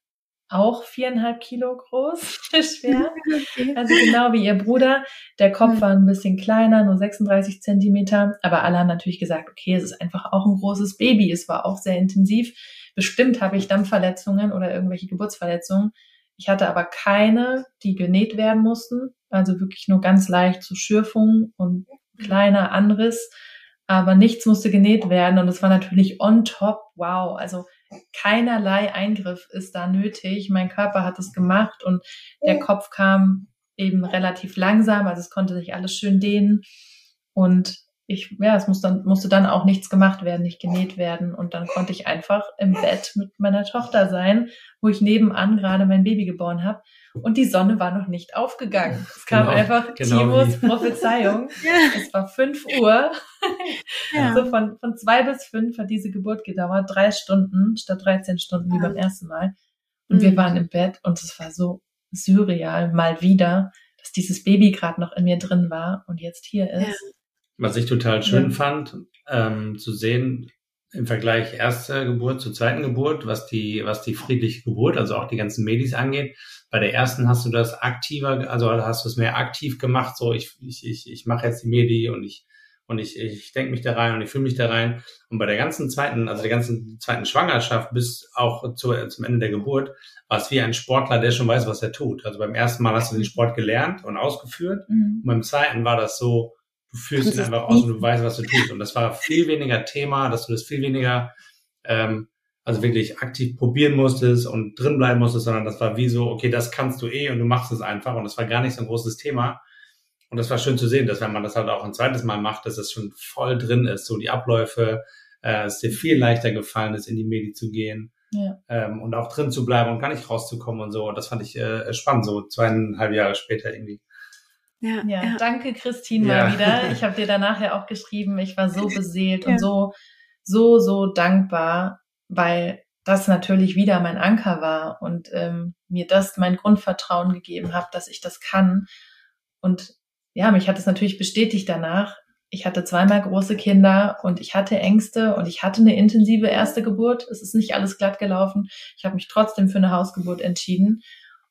auch viereinhalb Kilo groß, schwer. Also genau wie ihr Bruder. Der Kopf war ein bisschen kleiner, nur 36 Zentimeter. Aber alle haben natürlich gesagt, okay, es ist einfach auch ein großes Baby. Es war auch sehr intensiv. Bestimmt habe ich Dampfverletzungen oder irgendwelche Geburtsverletzungen. Ich hatte aber keine, die genäht werden mussten. Also wirklich nur ganz leicht zu Schürfungen und kleiner Anriss. Aber nichts musste genäht werden. Und es war natürlich on top. Wow. Also keinerlei Eingriff ist da nötig. Mein Körper hat es gemacht und der Kopf kam eben relativ langsam, also es konnte sich alles schön dehnen und ich, ja, es musste dann, musste dann auch nichts gemacht werden, nicht genäht werden. Und dann konnte ich einfach im Bett mit meiner Tochter sein, wo ich nebenan gerade mein Baby geboren habe. Und die Sonne war noch nicht aufgegangen. Es kam genau, einfach genau Timos wie. Prophezeiung. Es war fünf Uhr. Ja. Also von, von zwei bis fünf hat diese Geburt gedauert. Drei Stunden statt 13 Stunden wie beim ersten Mal. Und mhm. wir waren im Bett und es war so surreal, mal wieder, dass dieses Baby gerade noch in mir drin war und jetzt hier ist. Was ich total schön ja. fand, ähm, zu sehen, im Vergleich erste Geburt zur zweiten Geburt, was die, was die friedliche Geburt, also auch die ganzen Medis angeht. Bei der ersten hast du das aktiver, also hast du es mehr aktiv gemacht, so ich, ich, ich, ich mache jetzt die Medi und ich und ich, ich denke mich da rein und ich fühle mich da rein. Und bei der ganzen zweiten, also der ganzen zweiten Schwangerschaft bis auch zu, zum Ende der Geburt, war es wie ein Sportler, der schon weiß, was er tut. Also beim ersten Mal hast du den Sport gelernt und ausgeführt. Mhm. Und beim zweiten war das so, du fühlst ihn einfach aus und du weißt, was du tust. Und das war viel weniger Thema, dass du das viel weniger, ähm, also wirklich aktiv probieren musstest und drin bleiben musstest, sondern das war wie so, okay, das kannst du eh und du machst es einfach. Und das war gar nicht so ein großes Thema. Und das war schön zu sehen, dass wenn man das halt auch ein zweites Mal macht, dass es schon voll drin ist, so die Abläufe, äh, es dir viel leichter gefallen ist, in die Medi zu gehen ja. ähm, und auch drin zu bleiben und gar nicht rauszukommen und so. Und das fand ich äh, spannend, so zweieinhalb Jahre später irgendwie. Ja, ja, ja. danke Christine mal wieder. Ich habe dir danach ja auch geschrieben, ich war so beseelt und so, so, so dankbar, weil das natürlich wieder mein Anker war und ähm, mir das mein Grundvertrauen gegeben hat, dass ich das kann. Und ja, mich hat es natürlich bestätigt danach. Ich hatte zweimal große Kinder und ich hatte Ängste und ich hatte eine intensive erste Geburt. Es ist nicht alles glatt gelaufen. Ich habe mich trotzdem für eine Hausgeburt entschieden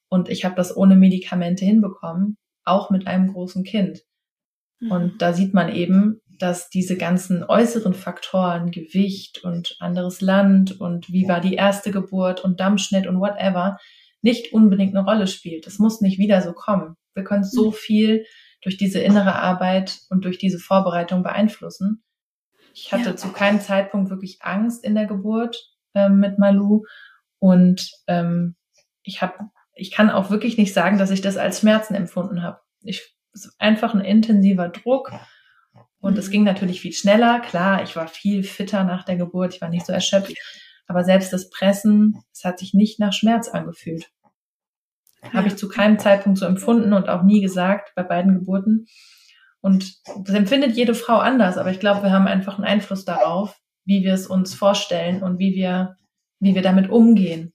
und ich habe das ohne Medikamente hinbekommen, auch mit einem großen Kind. Mhm. Und da sieht man eben, dass diese ganzen äußeren Faktoren, Gewicht und anderes Land und wie war die erste Geburt und Dammschnitt und whatever, nicht unbedingt eine Rolle spielt. Es muss nicht wieder so kommen. Wir können so mhm. viel durch diese innere Arbeit und durch diese Vorbereitung beeinflussen. Ich hatte ja. zu keinem Zeitpunkt wirklich Angst in der Geburt ähm, mit Malu und ähm, ich habe, ich kann auch wirklich nicht sagen, dass ich das als Schmerzen empfunden habe. Ich einfach ein intensiver Druck und es mhm. ging natürlich viel schneller. Klar, ich war viel fitter nach der Geburt, ich war nicht so erschöpft, aber selbst das Pressen, es hat sich nicht nach Schmerz angefühlt. Habe ich zu keinem Zeitpunkt so empfunden und auch nie gesagt bei beiden Geburten. Und das empfindet jede Frau anders, aber ich glaube, wir haben einfach einen Einfluss darauf, wie wir es uns vorstellen und wie wir, wie wir damit umgehen.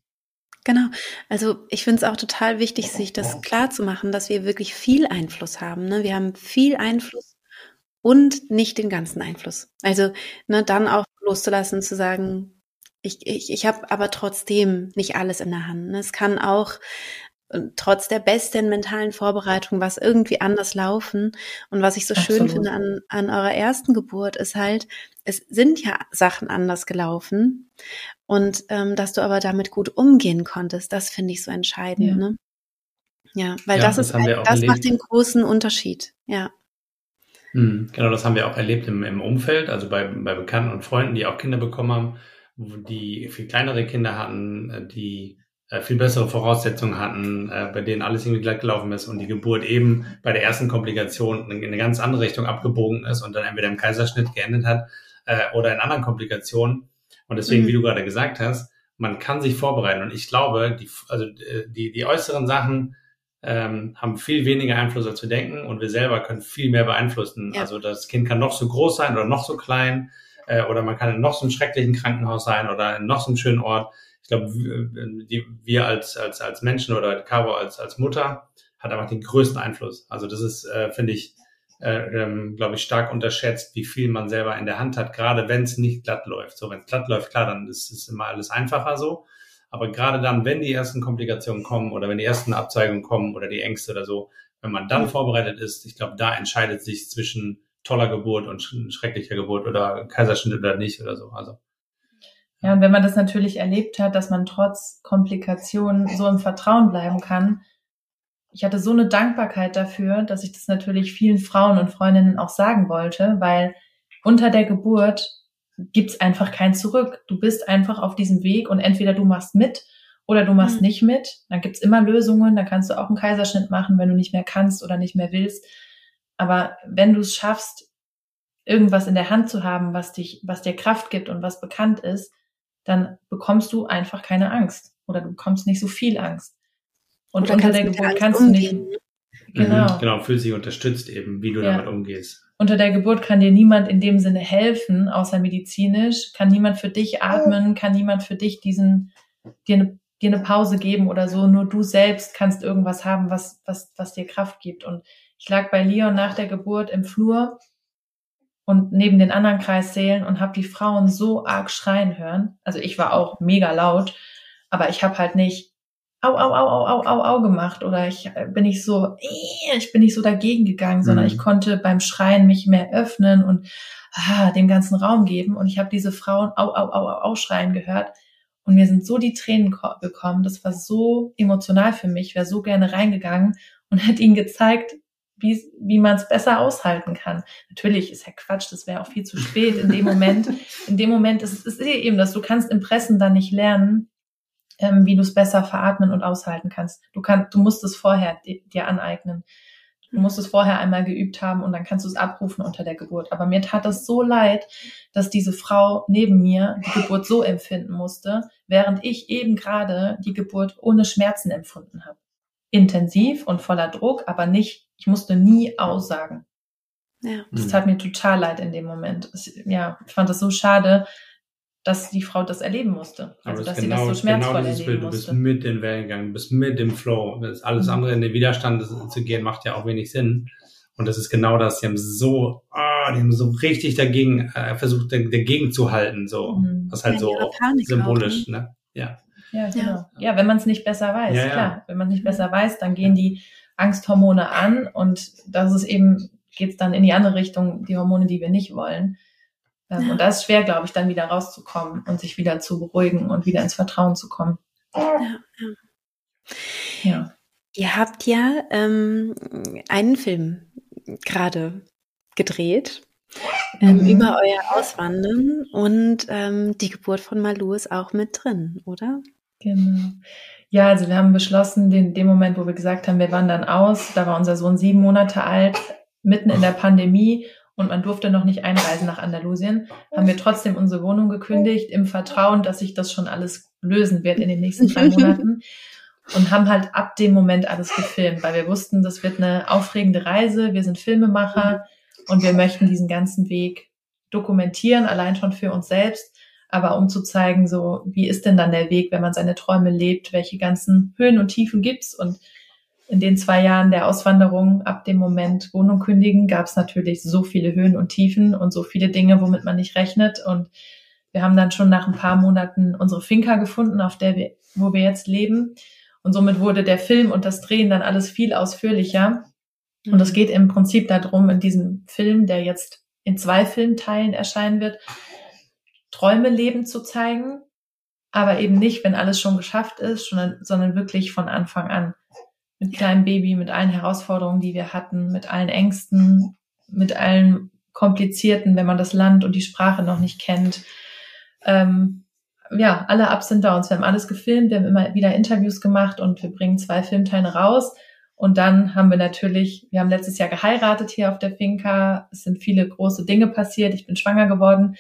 Genau. Also ich finde es auch total wichtig, sich das klar zu machen, dass wir wirklich viel Einfluss haben. Ne? Wir haben viel Einfluss und nicht den ganzen Einfluss. Also ne, dann auch loszulassen, zu sagen, ich, ich, ich habe aber trotzdem nicht alles in der Hand. Ne? Es kann auch trotz der besten mentalen Vorbereitung was irgendwie anders laufen. Und was ich so Absolut. schön finde an, an eurer ersten Geburt ist halt, es sind ja Sachen anders gelaufen. Und ähm, dass du aber damit gut umgehen konntest, das finde ich so entscheidend. Ja, ne? ja weil ja, das, das ist, ein, das macht den großen Unterschied. Ja. Hm, genau, das haben wir auch erlebt im, im Umfeld, also bei, bei Bekannten und Freunden, die auch Kinder bekommen haben, die viel kleinere Kinder hatten, die äh, viel bessere Voraussetzungen hatten, äh, bei denen alles irgendwie glatt gelaufen ist und die Geburt eben bei der ersten Komplikation in eine ganz andere Richtung abgebogen ist und dann entweder im Kaiserschnitt geendet hat äh, oder in anderen Komplikationen. Und deswegen, mhm. wie du gerade gesagt hast, man kann sich vorbereiten. Und ich glaube, die, also äh, die, die äußeren Sachen ähm, haben viel weniger Einfluss, als wir denken. Und wir selber können viel mehr beeinflussen. Ja. Also das Kind kann noch so groß sein oder noch so klein. Äh, oder man kann in noch so einem schrecklichen Krankenhaus sein oder in noch so einem schönen Ort ich glaube, wir, wir als, als, als Menschen oder Caro als, als Mutter hat einfach den größten Einfluss. Also das ist, äh, finde ich, äh, ähm, glaube ich, stark unterschätzt, wie viel man selber in der Hand hat, gerade wenn es nicht glatt läuft. So, wenn es glatt läuft, klar, dann ist es immer alles einfacher so. Aber gerade dann, wenn die ersten Komplikationen kommen oder wenn die ersten Abzeigungen kommen oder die Ängste oder so, wenn man dann vorbereitet ist, ich glaube, da entscheidet sich zwischen toller Geburt und schrecklicher Geburt oder Kaiserschnitt oder nicht oder so. Also ja, und wenn man das natürlich erlebt hat, dass man trotz Komplikationen so im Vertrauen bleiben kann, ich hatte so eine Dankbarkeit dafür, dass ich das natürlich vielen Frauen und Freundinnen auch sagen wollte, weil unter der Geburt gibt's einfach kein Zurück. Du bist einfach auf diesem Weg und entweder du machst mit oder du machst mhm. nicht mit. Dann gibt's immer Lösungen. Dann kannst du auch einen Kaiserschnitt machen, wenn du nicht mehr kannst oder nicht mehr willst. Aber wenn du es schaffst, irgendwas in der Hand zu haben, was dich, was dir Kraft gibt und was bekannt ist, dann bekommst du einfach keine Angst oder du bekommst nicht so viel Angst. Und oder unter der Geburt kannst umgehen. du nicht. Genau. Mhm, genau, fühl sich unterstützt eben, wie du ja. damit umgehst. Unter der Geburt kann dir niemand in dem Sinne helfen, außer medizinisch, kann niemand für dich atmen, kann niemand für dich diesen, dir eine, dir eine Pause geben oder so. Nur du selbst kannst irgendwas haben, was, was, was dir Kraft gibt. Und ich lag bei Leon nach der Geburt im Flur und neben den anderen Kreissälen und habe die Frauen so arg schreien hören. Also ich war auch mega laut, aber ich habe halt nicht au, au, au, au, au, au, au gemacht oder ich äh, bin nicht so, ich bin nicht so dagegen gegangen, sondern mhm. ich konnte beim Schreien mich mehr öffnen und ah, dem ganzen Raum geben und ich habe diese Frauen au, au, au, au, au schreien gehört und mir sind so die Tränen gekommen. Das war so emotional für mich. Ich wäre so gerne reingegangen und hätte ihnen gezeigt, wie, wie man es besser aushalten kann. Natürlich ist ja Quatsch, das wäre auch viel zu spät in dem Moment. In dem Moment ist es eben das, du kannst im Pressen dann nicht lernen, ähm, wie du es besser veratmen und aushalten kannst. Du kannst, du musst es vorher dir aneignen. Du musst es vorher einmal geübt haben und dann kannst du es abrufen unter der Geburt. Aber mir tat es so leid, dass diese Frau neben mir die Geburt so empfinden musste, während ich eben gerade die Geburt ohne Schmerzen empfunden habe. Intensiv und voller Druck, aber nicht ich musste nie aussagen. Ja. Das tat mir total leid in dem Moment. ja, ich fand das so schade, dass die Frau das erleben musste. Also, dass genau, sie das so schmerzvoll genau erleben Bild. Du bist mit den Wellen gegangen, du bist mit dem Flow. Das alles mhm. andere in den Widerstand zu gehen, macht ja auch wenig Sinn. Und das ist genau das. Die haben so, ah, die haben so richtig dagegen, äh, versucht, dagegen zu halten, so. Mhm. Was halt ja, so symbolisch, auch, ne? ne? Ja. Ja, genau. Ja, ja wenn man es nicht besser weiß, ja, klar. Wenn man es nicht besser weiß, dann gehen die Angsthormone an und das ist eben, geht es dann in die andere Richtung, die Hormone, die wir nicht wollen. Ähm, ja. Und da ist schwer, glaube ich, dann wieder rauszukommen und sich wieder zu beruhigen und wieder ins Vertrauen zu kommen. Ja. ja. ja. Ihr habt ja ähm, einen Film gerade gedreht ähm, mhm. über euer Auswandern und ähm, die Geburt von Malu ist auch mit drin, oder? Genau. Ja, also wir haben beschlossen, den, dem Moment, wo wir gesagt haben, wir wandern aus, da war unser Sohn sieben Monate alt, mitten in der Pandemie und man durfte noch nicht einreisen nach Andalusien, haben wir trotzdem unsere Wohnung gekündigt, im Vertrauen, dass sich das schon alles lösen wird in den nächsten drei Monaten. Und haben halt ab dem Moment alles gefilmt, weil wir wussten, das wird eine aufregende Reise, wir sind Filmemacher und wir möchten diesen ganzen Weg dokumentieren, allein schon für uns selbst aber um zu zeigen, so, wie ist denn dann der Weg, wenn man seine Träume lebt, welche ganzen Höhen und Tiefen gibt's und in den zwei Jahren der Auswanderung ab dem Moment Wohnung kündigen gab es natürlich so viele Höhen und Tiefen und so viele Dinge, womit man nicht rechnet. Und wir haben dann schon nach ein paar Monaten unsere Finca gefunden, auf der wir, wo wir jetzt leben. Und somit wurde der Film und das Drehen dann alles viel ausführlicher. Und es mhm. geht im Prinzip darum, in diesem Film, der jetzt in zwei Filmteilen erscheinen wird, Träume leben zu zeigen, aber eben nicht, wenn alles schon geschafft ist, sondern, sondern wirklich von Anfang an. Mit kleinem Baby, mit allen Herausforderungen, die wir hatten, mit allen Ängsten, mit allen komplizierten, wenn man das Land und die Sprache noch nicht kennt. Ähm, ja, alle Ups und Downs. Wir haben alles gefilmt, wir haben immer wieder Interviews gemacht und wir bringen zwei Filmteile raus. Und dann haben wir natürlich, wir haben letztes Jahr geheiratet hier auf der Finca. Es sind viele große Dinge passiert. Ich bin schwanger geworden.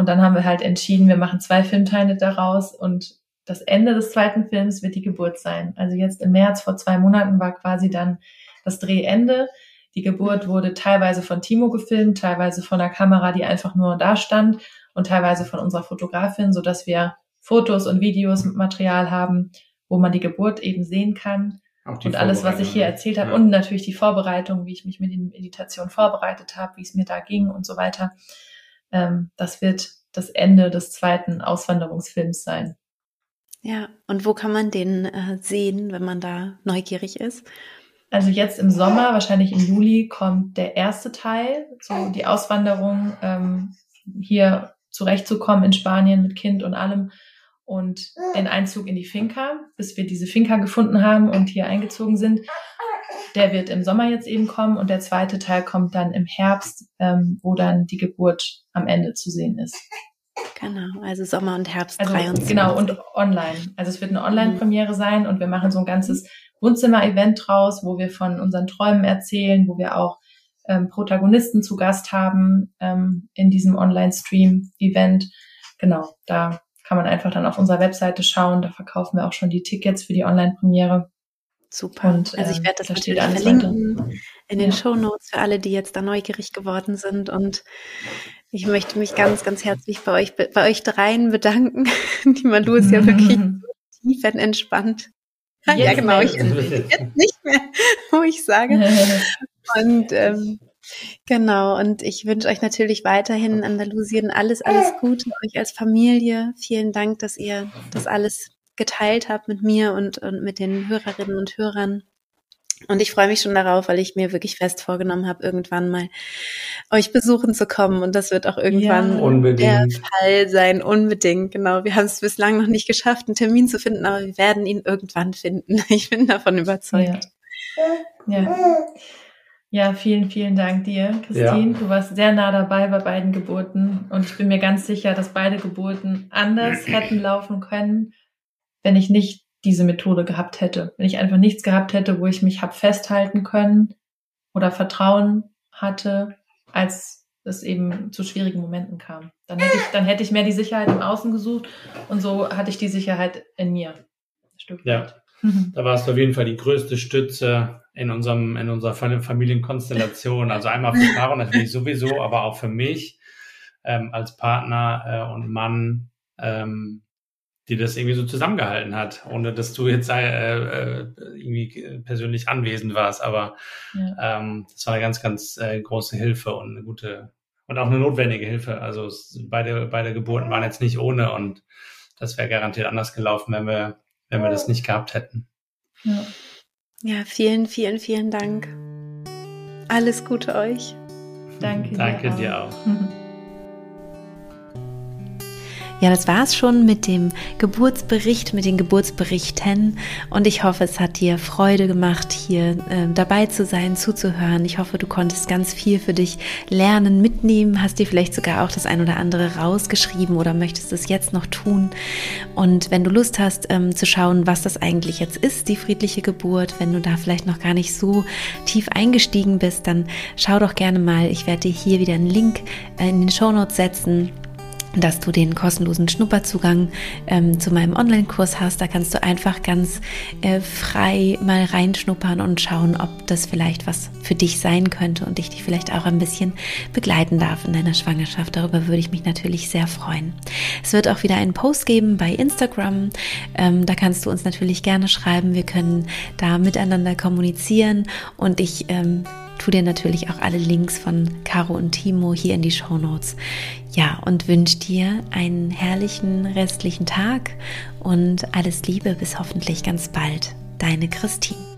Und dann haben wir halt entschieden, wir machen zwei Filmteile daraus und das Ende des zweiten Films wird die Geburt sein. Also jetzt im März vor zwei Monaten war quasi dann das Drehende. Die Geburt wurde teilweise von Timo gefilmt, teilweise von der Kamera, die einfach nur da stand und teilweise von unserer Fotografin, so dass wir Fotos und Videos mit Material haben, wo man die Geburt eben sehen kann. Und alles, was ich hier erzählt habe ja. und natürlich die Vorbereitung, wie ich mich mit der Meditation vorbereitet habe, wie es mir da ging und so weiter. Ähm, das wird das Ende des zweiten Auswanderungsfilms sein. Ja, und wo kann man den äh, sehen, wenn man da neugierig ist? Also jetzt im Sommer, wahrscheinlich im Juli, kommt der erste Teil, so die Auswanderung, ähm, hier zurechtzukommen in Spanien mit Kind und allem und den Einzug in die Finca, bis wir diese Finca gefunden haben und hier eingezogen sind. Der wird im Sommer jetzt eben kommen und der zweite Teil kommt dann im Herbst, ähm, wo dann die Geburt am Ende zu sehen ist. Genau, also Sommer und Herbst also, 23. Genau, und online. Also es wird eine Online-Premiere sein und wir machen so ein ganzes Wohnzimmer-Event draus, wo wir von unseren Träumen erzählen, wo wir auch ähm, Protagonisten zu Gast haben ähm, in diesem Online-Stream-Event. Genau, da kann man einfach dann auf unserer Webseite schauen. Da verkaufen wir auch schon die Tickets für die Online-Premiere. Super. Und, also ich ähm, werde das natürlich verlinken weiter. in den ja. Show Notes für alle, die jetzt da neugierig geworden sind. Und ich möchte mich ganz, ganz herzlich bei euch, bei euch dreien bedanken. Die Malu ist ja wirklich tiefenentspannt. Ja, ja genau. Ich, jetzt nicht mehr, wo ich sage. Und ähm, Genau, und ich wünsche euch natürlich weiterhin in Andalusien alles, alles Gute, euch als Familie. Vielen Dank, dass ihr das alles geteilt habt mit mir und, und mit den Hörerinnen und Hörern. Und ich freue mich schon darauf, weil ich mir wirklich fest vorgenommen habe, irgendwann mal euch besuchen zu kommen. Und das wird auch irgendwann ja, der Fall sein. Unbedingt, genau. Wir haben es bislang noch nicht geschafft, einen Termin zu finden, aber wir werden ihn irgendwann finden. Ich bin davon überzeugt. Ja. ja. ja vielen, vielen Dank dir, Christine. Ja. Du warst sehr nah dabei bei beiden Geburten. Und ich bin mir ganz sicher, dass beide Geburten anders hätten laufen können, wenn ich nicht diese Methode gehabt hätte. Wenn ich einfach nichts gehabt hätte, wo ich mich hab festhalten können oder Vertrauen hatte, als es eben zu schwierigen Momenten kam. Dann hätte ich, dann hätte ich mehr die Sicherheit im Außen gesucht und so hatte ich die Sicherheit in mir. Ja. Mhm. Da warst du auf jeden Fall die größte Stütze in unserem, in unserer Familienkonstellation. Also einmal für Caro natürlich sowieso, aber auch für mich ähm, als Partner äh, und Mann, ähm, die das irgendwie so zusammengehalten hat, ohne dass du jetzt äh, äh, irgendwie persönlich anwesend warst. Aber ja. ähm, das war eine ganz, ganz äh, große Hilfe und eine gute und auch eine notwendige Hilfe. Also es, beide, beide Geburten waren jetzt nicht ohne und das wäre garantiert anders gelaufen, wenn wir, wenn wir das nicht gehabt hätten. Ja. ja, vielen, vielen, vielen Dank. Alles Gute euch. Danke, Danke dir auch. Dir auch. Ja, das war's schon mit dem Geburtsbericht, mit den Geburtsberichten. Und ich hoffe, es hat dir Freude gemacht, hier äh, dabei zu sein, zuzuhören. Ich hoffe, du konntest ganz viel für dich lernen, mitnehmen, hast dir vielleicht sogar auch das ein oder andere rausgeschrieben oder möchtest es jetzt noch tun. Und wenn du Lust hast, ähm, zu schauen, was das eigentlich jetzt ist, die friedliche Geburt, wenn du da vielleicht noch gar nicht so tief eingestiegen bist, dann schau doch gerne mal. Ich werde dir hier wieder einen Link äh, in den Show Notes setzen dass du den kostenlosen Schnupperzugang ähm, zu meinem Online-Kurs hast. Da kannst du einfach ganz äh, frei mal reinschnuppern und schauen, ob das vielleicht was für dich sein könnte und ich dich vielleicht auch ein bisschen begleiten darf in deiner Schwangerschaft. Darüber würde ich mich natürlich sehr freuen. Es wird auch wieder einen Post geben bei Instagram. Ähm, da kannst du uns natürlich gerne schreiben. Wir können da miteinander kommunizieren und ich ähm, tu dir natürlich auch alle Links von Caro und Timo hier in die Show Notes. Ja, und wünsche dir einen herrlichen restlichen Tag und alles Liebe bis hoffentlich ganz bald. Deine Christine.